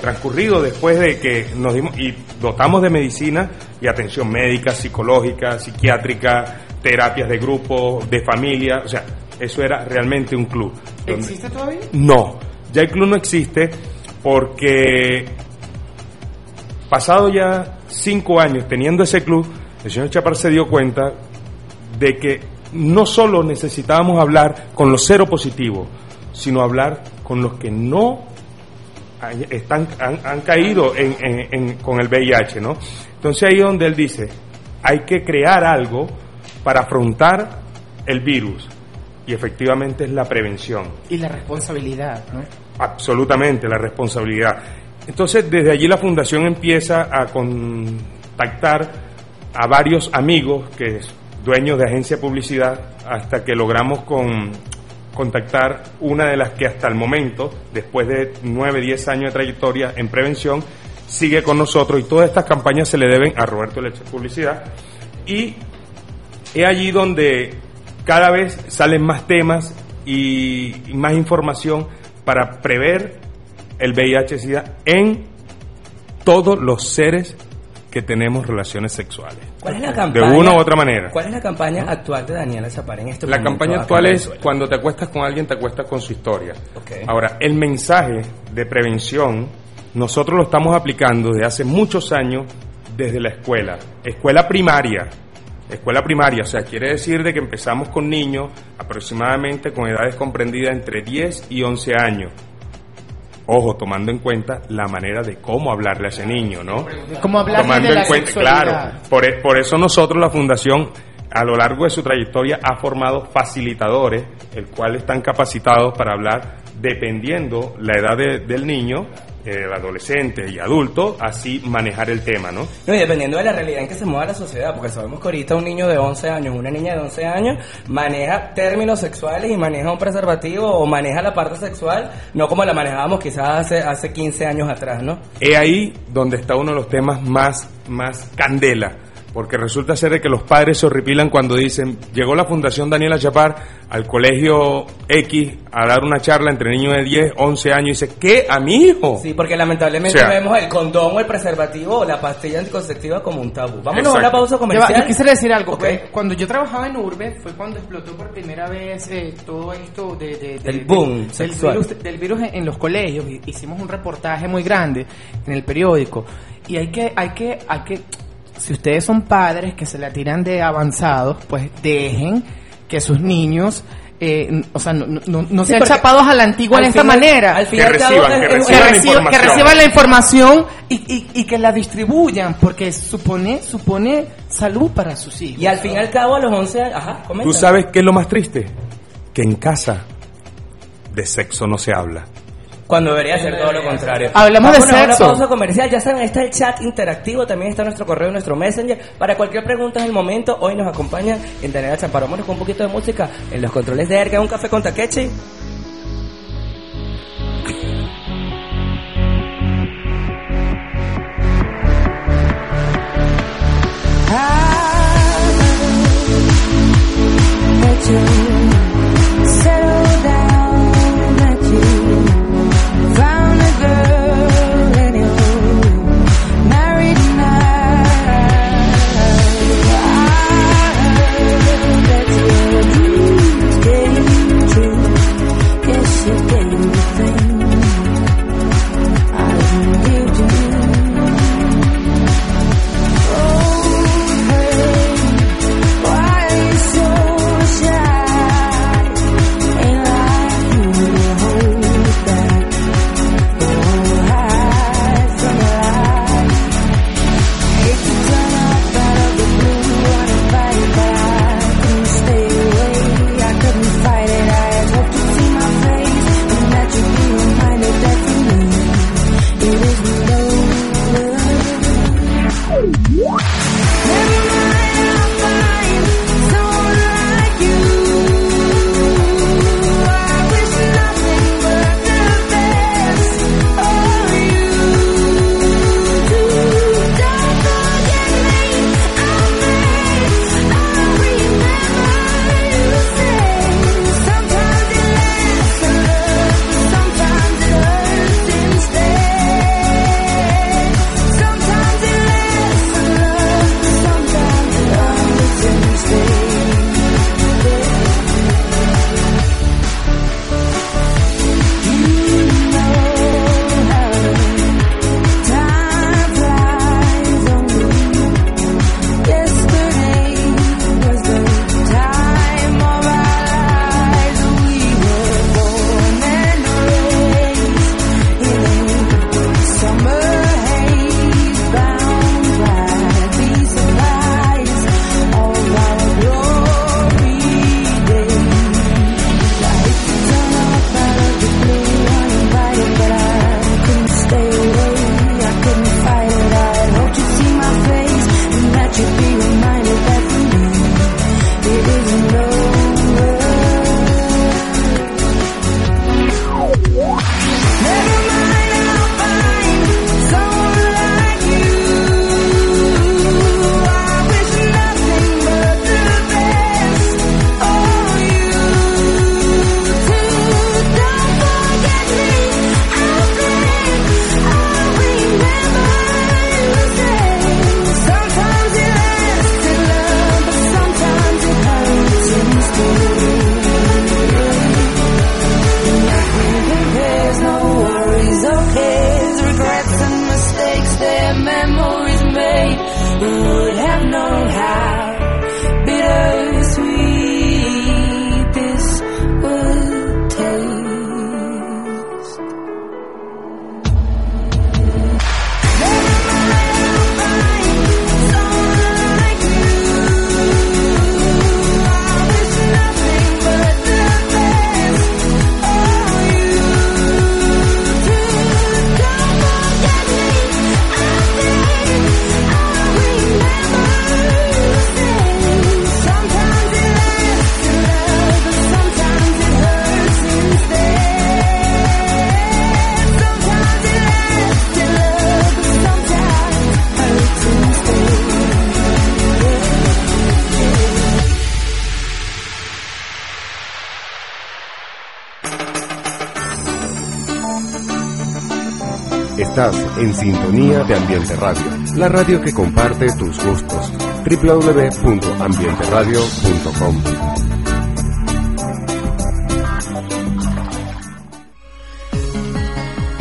Transcurrido después de que nos dimos y dotamos de medicina y atención médica, psicológica, psiquiátrica, terapias de grupo, de familia, o sea, eso era realmente un club. donde- ¿Existe todavía? no, ya el club no existe porque pasado ya cinco años teniendo ese club, el señor Chapar se dio cuenta de que no solo necesitábamos hablar con los cero positivos, sino hablar con los que no están, han, han caído en- en- en- con el VIH, ¿no? Entonces ahí es donde él dice, hay que crear algo para afrontar el virus y efectivamente es la prevención Y la responsabilidad, ¿no? absolutamente la responsabilidad. Entonces, desde allí la fundación empieza a contactar a varios amigos que es dueños de agencia de publicidad hasta que logramos con contactar una de las que hasta el momento, después de 9, 10 años de trayectoria en prevención, sigue con nosotros y todas estas campañas se le deben a Roberto Leche Publicidad. Y es allí donde cada vez salen más temas y, más información para prever el VIH-Sida en todos los seres que tenemos relaciones sexuales. ¿Cuál es la De campaña? una u otra manera. ¿Cuál es la campaña actual de Daniela en este La momento campaña actual es cuando te acuestas con alguien, te acuestas con su historia. Ahora, el mensaje de prevención, nosotros lo estamos aplicando desde hace muchos años desde la escuela. Escuela primaria. Escuela primaria, o sea, quiere decir de que empezamos con niños aproximadamente con edades comprendidas entre 10 y 11 años. Ojo, tomando en cuenta la manera de cómo hablarle a ese niño, ¿no? Cómo hablarle tomando de la en cuenta, sexualidad. claro, por, e- por eso nosotros la fundación a lo largo de su trayectoria ha formado facilitadores, el cual están capacitados para hablar dependiendo la edad de- del niño, el adolescente y adulto, así manejar el tema, ¿no? No, y dependiendo de la realidad en que se mueva la sociedad, porque sabemos que ahorita un niño de 11 años, una niña de 11 años, maneja términos sexuales y maneja un preservativo o maneja la parte sexual, no como la manejábamos quizás hace, hace 15 años atrás, ¿no? Es ahí donde está uno de los temas más, más candela, porque resulta ser de que los padres se horripilan cuando dicen, llegó la Fundación Daniela Chapar al colegio X a dar una charla entre niños de 10, 11 años y dice, ¿qué? ¿A mi hijo? Sí, porque lamentablemente O sea- vemos el condón o el preservativo o la pastilla anticonceptiva como un tabú. Vámonos a Exacto. una pausa comercial. yo quisiera decir algo. Pues, Cuando yo trabajaba en Urbe fue cuando explotó por primera vez eh, todo esto de, de- de- El boom del, sexual. virus, del virus en, los colegios. Hi- Hicimos un reportaje muy grande en el periódico y hay que, hay que, hay que, si ustedes son padres que se la tiran de avanzados, pues dejen que sus niños eh, o sea, no, no- no- no Sí, sean chapados a la antigua en esta final- manera. al fin Que y al cabo reciban, que reciban la que información. reciban la información y, y, y que la distribuyan, porque supone, supone salud para sus hijos. Y al fin y al cabo a los 11 años, ajá, comenta. ¿Tú sabes qué es lo más triste? Que en casa de sexo no se habla cuando debería ser todo lo contrario. Hablemos Vamos de ah, a sexo. Una pausa comercial, ya saben, está el chat interactivo, también está nuestro correo, nuestro messenger. Para cualquier pregunta es el momento. Hoy nos acompañan en Daniela Champaro. Vámonos con un poquito de música en los controles de Erga, un café con Takechi. Estás en sintonía de Ambiente Radio, la radio que comparte tus gustos. www.ambienteradio.com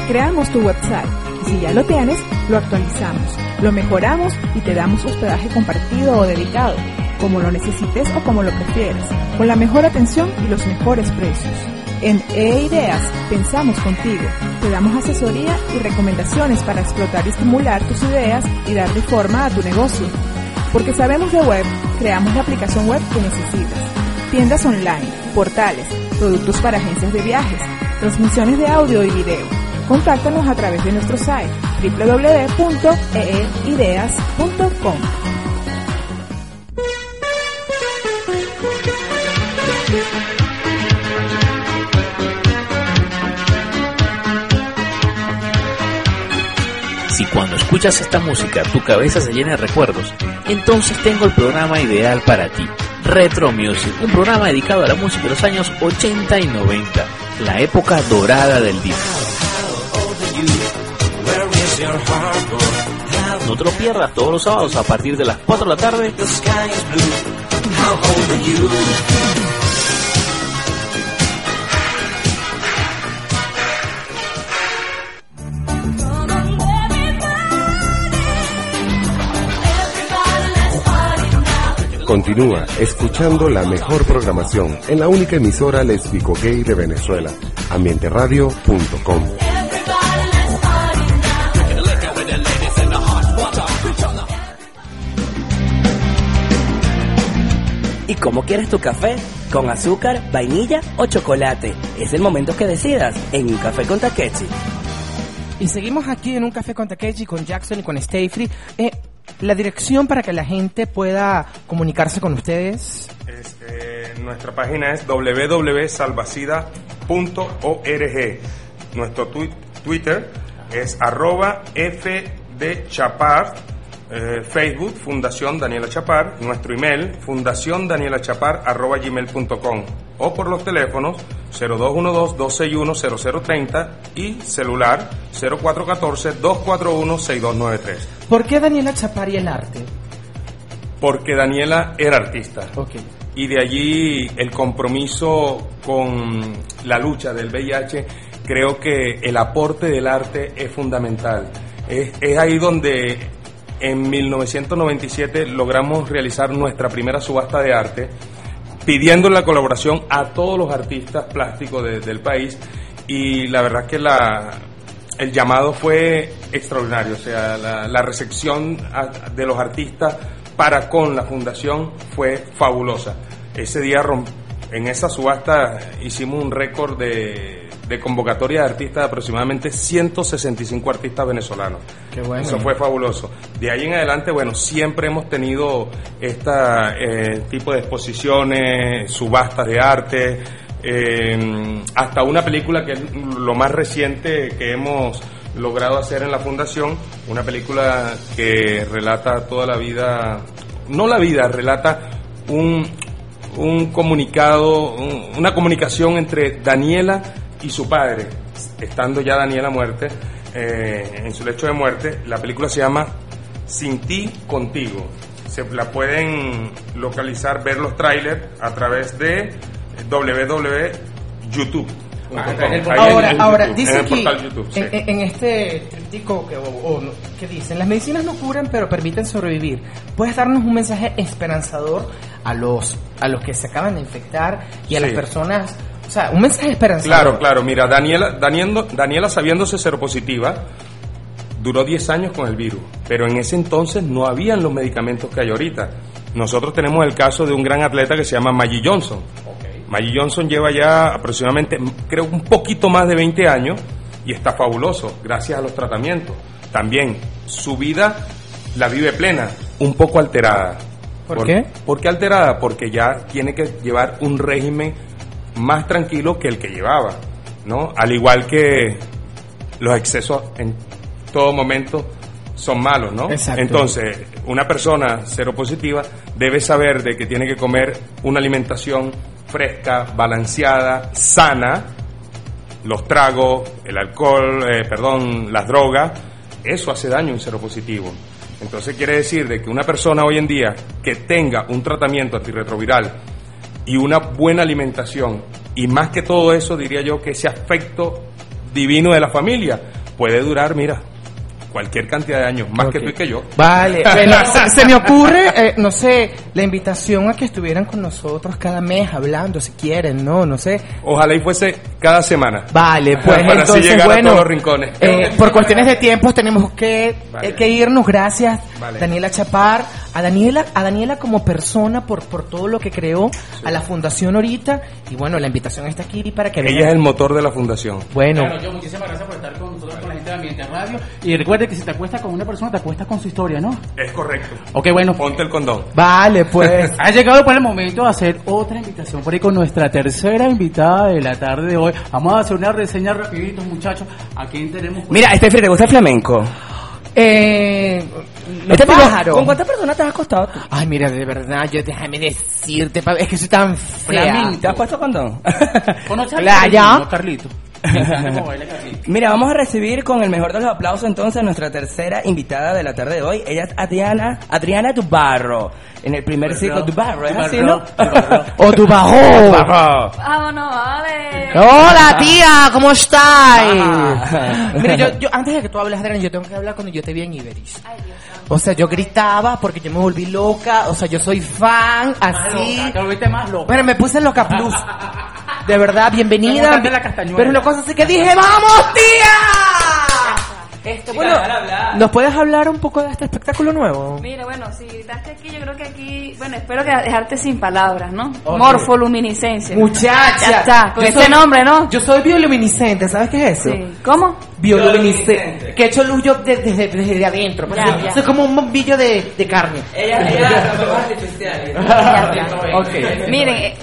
Creamos tu website y si ya lo tienes, lo actualizamos, lo mejoramos y te damos hospedaje compartido o dedicado, como lo necesites o como lo prefieras, con la mejor atención y los mejores precios. En E-Ideas pensamos contigo, te damos asesoría y recomendaciones para explotar y estimular tus ideas y darle forma a tu negocio. Porque sabemos de web, creamos la aplicación web que necesitas. Tiendas online, portales, productos para agencias de viajes, transmisiones de audio y video. Contáctanos a través de nuestro site www.eeideas.com. Si cuando escuchas esta música tu cabeza se llena de recuerdos, entonces tengo el programa ideal para ti. Retro Music, un programa dedicado a la música de los años 80 y 90, la época dorada del disco. No te lo pierdas todos los sábados a partir de las 4 de la tarde. Continúa escuchando la mejor programación en la única emisora lesbico gay de Venezuela, ambienteradio.com. ¿Y cómo quieres tu café? ¿Con azúcar, vainilla o chocolate? Es el momento que decidas en un café con Takechi. Y seguimos aquí en un café con Takechi, con Jackson y con Stay Free. Eh, la dirección para que la gente pueda comunicarse con ustedes. Es, eh, nuestra página es www.salvacida.org. Nuestro Twitter es arroba fdchapar. Eh, Facebook, Fundación Daniela Chapar. Nuestro email, fundación Daniela Chapar, arroba gmail.com. O por los teléfonos 0212-261-0030 y celular 0414-241-6293. ¿Por qué Daniela Chapar y el arte? Porque Daniela era artista. Y de allí el compromiso con la lucha del VIH, creo que el aporte del arte es fundamental. Es, es ahí donde en 1997 logramos realizar nuestra primera subasta de arte, pidiendo la colaboración a todos los artistas plásticos de- del país y la verdad que la, el llamado fue extraordinario, o sea, la, la recepción de los artistas para con la fundación fue fabulosa. Ese día en esa subasta hicimos un récord de, de convocatoria de artistas de aproximadamente 165 artistas venezolanos. Qué bueno. Eso fue fabuloso. De ahí en adelante, bueno, siempre hemos tenido este tipo de exposiciones, subastas de arte, eh, hasta una película que es lo más reciente que hemos logrado hacer en la fundación, una película que relata toda la vida, no la vida, relata un, un comunicado, un- una comunicación entre Daniela y su padre, estando ya Daniela muerte, eh, en su lecho de muerte, la película se llama Sin ti, contigo. Se la pueden localizar, ver los trailers a través de www.youtube. Ahora, ahora, dice en el aquí, portal YouTube, sí. en, este tríptico que, o- o no- que dicen, las medicinas no curan, pero permiten sobrevivir. ¿Puedes darnos un mensaje esperanzador a los, a los que se acaban de infectar y a Sí. las personas? O sea, un mensaje esperanzador. Claro, claro. Mira, Daniela, Daniela, Daniela sabiéndose seropositiva, duró 10 años con el virus, pero en ese entonces no habían los medicamentos que hay ahorita. Nosotros tenemos el caso de un gran atleta que se llama Maggie Johnson. Maggie Johnson lleva ya aproximadamente, creo, un poquito más de 20 años y está fabuloso gracias a los tratamientos. También su vida la vive plena, un poco alterada. ¿Por qué? ¿Por qué alterada? Porque ya tiene que llevar un régimen más tranquilo que el que llevaba, ¿no? Al igual que los excesos en todo momento son malos, ¿no? Exacto. Entonces, una persona seropositiva debe saber de que tiene que comer una alimentación fresca, balanceada, sana, los tragos, el alcohol, eh, perdón, las drogas, eso hace daño a un seropositivo. Entonces quiere decir de que una persona hoy en día que tenga un tratamiento antirretroviral y una buena alimentación, y más que todo eso, diría yo que ese afecto divino de la familia puede durar, mira, cualquier cantidad de años, más que tú y que yo. Vale, [laughs] bueno, se, se me ocurre, eh, no sé, la invitación a que estuvieran con nosotros cada mes hablando, si quieren, ¿no? No sé. Ojalá y fuese cada semana. Vale, pues Para así entonces, llegar a bueno, todos los rincones. eh, por cuestiones de tiempos tenemos que, Vale. eh, que irnos. Gracias, Vale. Daniela Chapar, a Daniela, a Daniela como persona por, por todo lo que creó, a la fundación ahorita, y bueno, la invitación está aquí para que Ella vengan. es el motor de la fundación. Bueno, Claro, yo muchísimas gracias por estar con nosotros, con la gente de Ambiente Radio. Y recuerde que si te acuestas con una persona, te acuestas con su historia, ¿no? Es correcto. Ok, bueno. Ponte el condón. vale, pues. [laughs] Ha llegado por el momento de hacer otra invitación por ahí con nuestra tercera invitada de la tarde de hoy. Vamos a hacer una reseña rapidito, muchachos. Aquí tenemos... Mira, Steffi, ¿te gusta el flamenco? Eh, los Steffi, pájaros. ¿Con cuántas personas te has acostado tú? Ay, mira, de verdad, yo déjame decirte, es que soy tan fea. ¿te has puesto condón? ¿Conoces a. [laughs] Carlito? [laughs] Mira, vamos a recibir con el mejor de los aplausos entonces a nuestra tercera invitada de la tarde de hoy. Ella es Adriana, Adriana Dubarro. En el primer ciclo Dubarro, ¿es así, no? [laughs] O. Dubarro. Vámonos, vale. Hola, tía, ¿cómo estás? Ah. [laughs] Mira, yo, yo, antes de que tú hables, Adriana, yo tengo que hablar cuando yo te vi en Iberis. O sea, yo gritaba porque yo me volví loca. O sea, yo soy fan, así. Te volviste más loco. Pero me puse en Loca Plus. De verdad, bienvenida. La. Pero una cosa así que dije, ¡vamos, tía! Esto, bueno, ¿nos puedes hablar un poco de este espectáculo nuevo? Mira, bueno, si gritaste aquí, yo creo que aquí, bueno, espero que dejarte sin palabras, ¿no? Morfoluminiscencia. Muchacha. Ya está, con Yo este soy- nombre, ¿no? Yo soy bioluminiscente, ¿sabes qué es eso? Sí. ¿Cómo? Bioluminiscente. Que he hecho luz yo de- desde, desde, desde adentro. Ya, Soy- ya. Soy como un bombillo de, de carne. Ella, ella, fuegos artificiales. [laughs] Ya, ya. [laughs] Ok. Miren,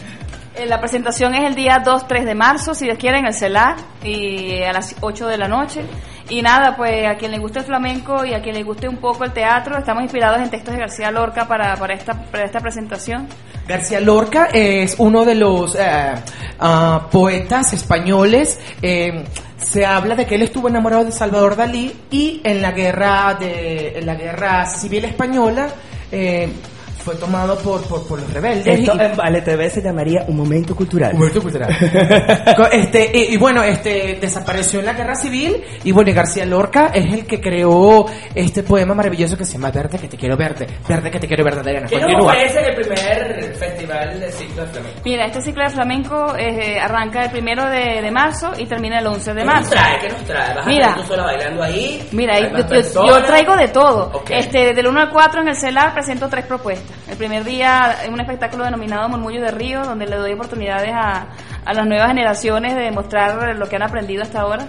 la presentación es el día 2-3 de marzo, si Dios quiere, en el CELAR, y a las 8 de la noche. Y nada, pues a quien le guste el flamenco y a quien le guste un poco el teatro, estamos inspirados en textos de García Lorca para, para, esta, para esta presentación. García Lorca es uno de los eh, ah, poetas españoles. eh, se habla de que él estuvo enamorado de Salvador Dalí y en la guerra de en la guerra civil española eh, fue tomado por, por, por los rebeldes. Esto y- en Vale TV se llamaría un momento cultural. Humberto Cultural. [laughs] Co- este, y, y bueno, este desapareció en la guerra civil y bueno, y García Lorca es el que creó este poema maravilloso que se llama Verde que te quiero verte, Verde que te quiero verte, Adriana. ¿Qué nos ofrece el primer festival de ciclo de flamenco? Mira, este ciclo de flamenco eh, arranca el primero de, de marzo y termina el 11 de ¿Qué nos marzo. trae? ¿Qué nos trae? ¿Vas a Mira. estar tú sola bailando ahí? Mira, ahí ¿Hay más yo, yo- traigo de todo. Ok. Este, del 1 al 4 en el CELAR presento tres propuestas. El primer día en un espectáculo denominado Murmullo de Río, donde le doy oportunidades a, a las nuevas generaciones de mostrar lo que han aprendido hasta ahora.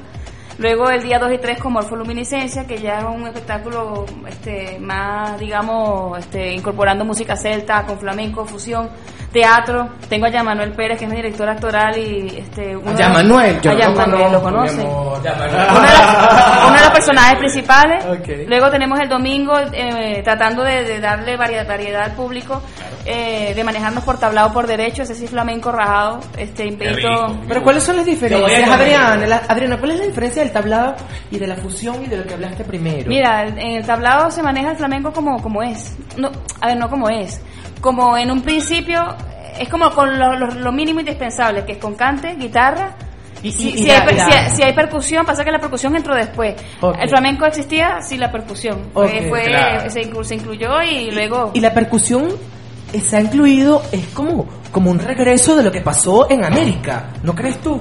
Luego el día 2 y 3 con Morfoluminiscencia, que ya es un espectáculo este, más, digamos, este, incorporando música celta con flamenco, fusión, teatro. Tengo a Jan Manuel Pérez, que es mi director actoral y... Este, uno de- Jan Manuel, yo a lo Manuel, conozco, lo conoce. uno de, los, uno de los personajes principales. Ok. Luego tenemos el domingo eh, tratando de, de darle variedad, variedad al público, eh, de manejarnos por tablado por derecho, ese sí flamenco rajado. Este, invito, Pero ¿cuáles son las diferencias, Adriana? La- Adriana, ¿cuál es la diferencia del tablado y de la fusión y de lo que hablaste primero? Mira, en el tablado se maneja el flamenco como, como es. No, a ver, no como es. Como en un principio, es como con lo, lo- lo mínimo indispensable, que es con cante, guitarra. Y- si, y- si y hay, la- per- la- si hay- si hay percusión, pasa que la percusión entró después. El flamenco existía sin la percusión. Fue- Ok, fue- claro. se, inclu- se incluyó y, luego... Y la percusión se ha incluido, es como, como un regreso de lo que pasó en América, ¿no crees tú?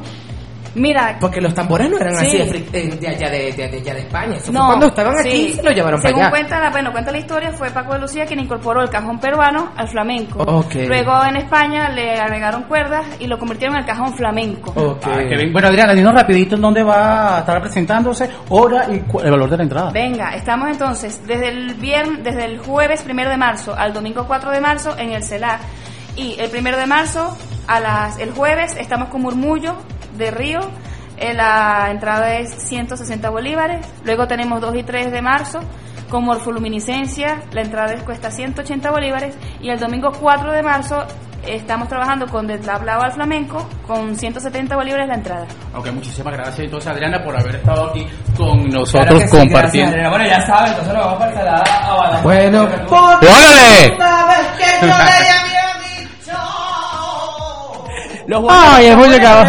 Mira, Porque los tambores no eran Sí. así de, eh, de allá de, de- de allá de España. Eso fue No, cuando estaban aquí sí. se lo llevaron Según para allá. cuenta la, bueno, cuenta la historia, fue Paco de Lucía quien incorporó el cajón peruano al flamenco. Ok. Luego en España le agregaron cuerdas y lo convirtieron en el cajón flamenco. Ok. Ah. Bueno, Adriana, dinos rapidito en dónde va a estar presentándose, hora y cu- el valor de la entrada. Venga, estamos entonces desde el viernes, desde el jueves primero de marzo al domingo 4 de marzo en el CELAR. Y el primero de marzo a las, el jueves estamos con Murmullo de Río. Eh, la entrada es 160 bolívares. Luego tenemos 2 y 3 de marzo con Morfoluminiscencia. La entrada es- cuesta 180 bolívares. Y el domingo 4 de marzo estamos trabajando con Deslablado al Flamenco con 170 bolívares la entrada. Ok, muchísimas gracias entonces Adriana por haber estado aquí con nosotros compartiendo. Bueno, ya saben, entonces nos vamos para el salada a. Bueno, ¡Órale! Los Ay, hemos llegado.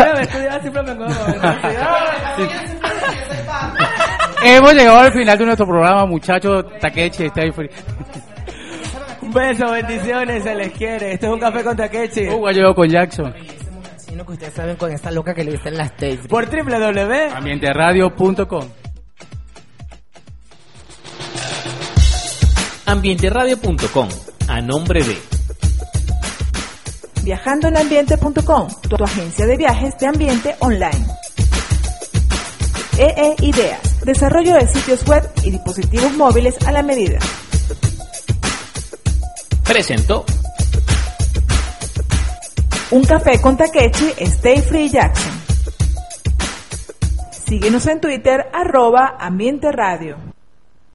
Hemos llegado al final de nuestro programa, muchachos. Takechi está ahí. Un beso, bendiciones, se les quiere. Esto es un café con Takechi. Uh, llegó con Jackson. Que ustedes saben con esta loca que le dicen las. Por www. Ambienteradio.com. Ambienteradio.com, a nombre de Viajandoenambiente.com, tu agencia de viajes de ambiente online. EE Ideas, desarrollo de sitios web y dispositivos móviles a la medida. presentó Un café con Takechi, Stay Free Jackson. Síguenos en Twitter, arroba Ambiente Radio.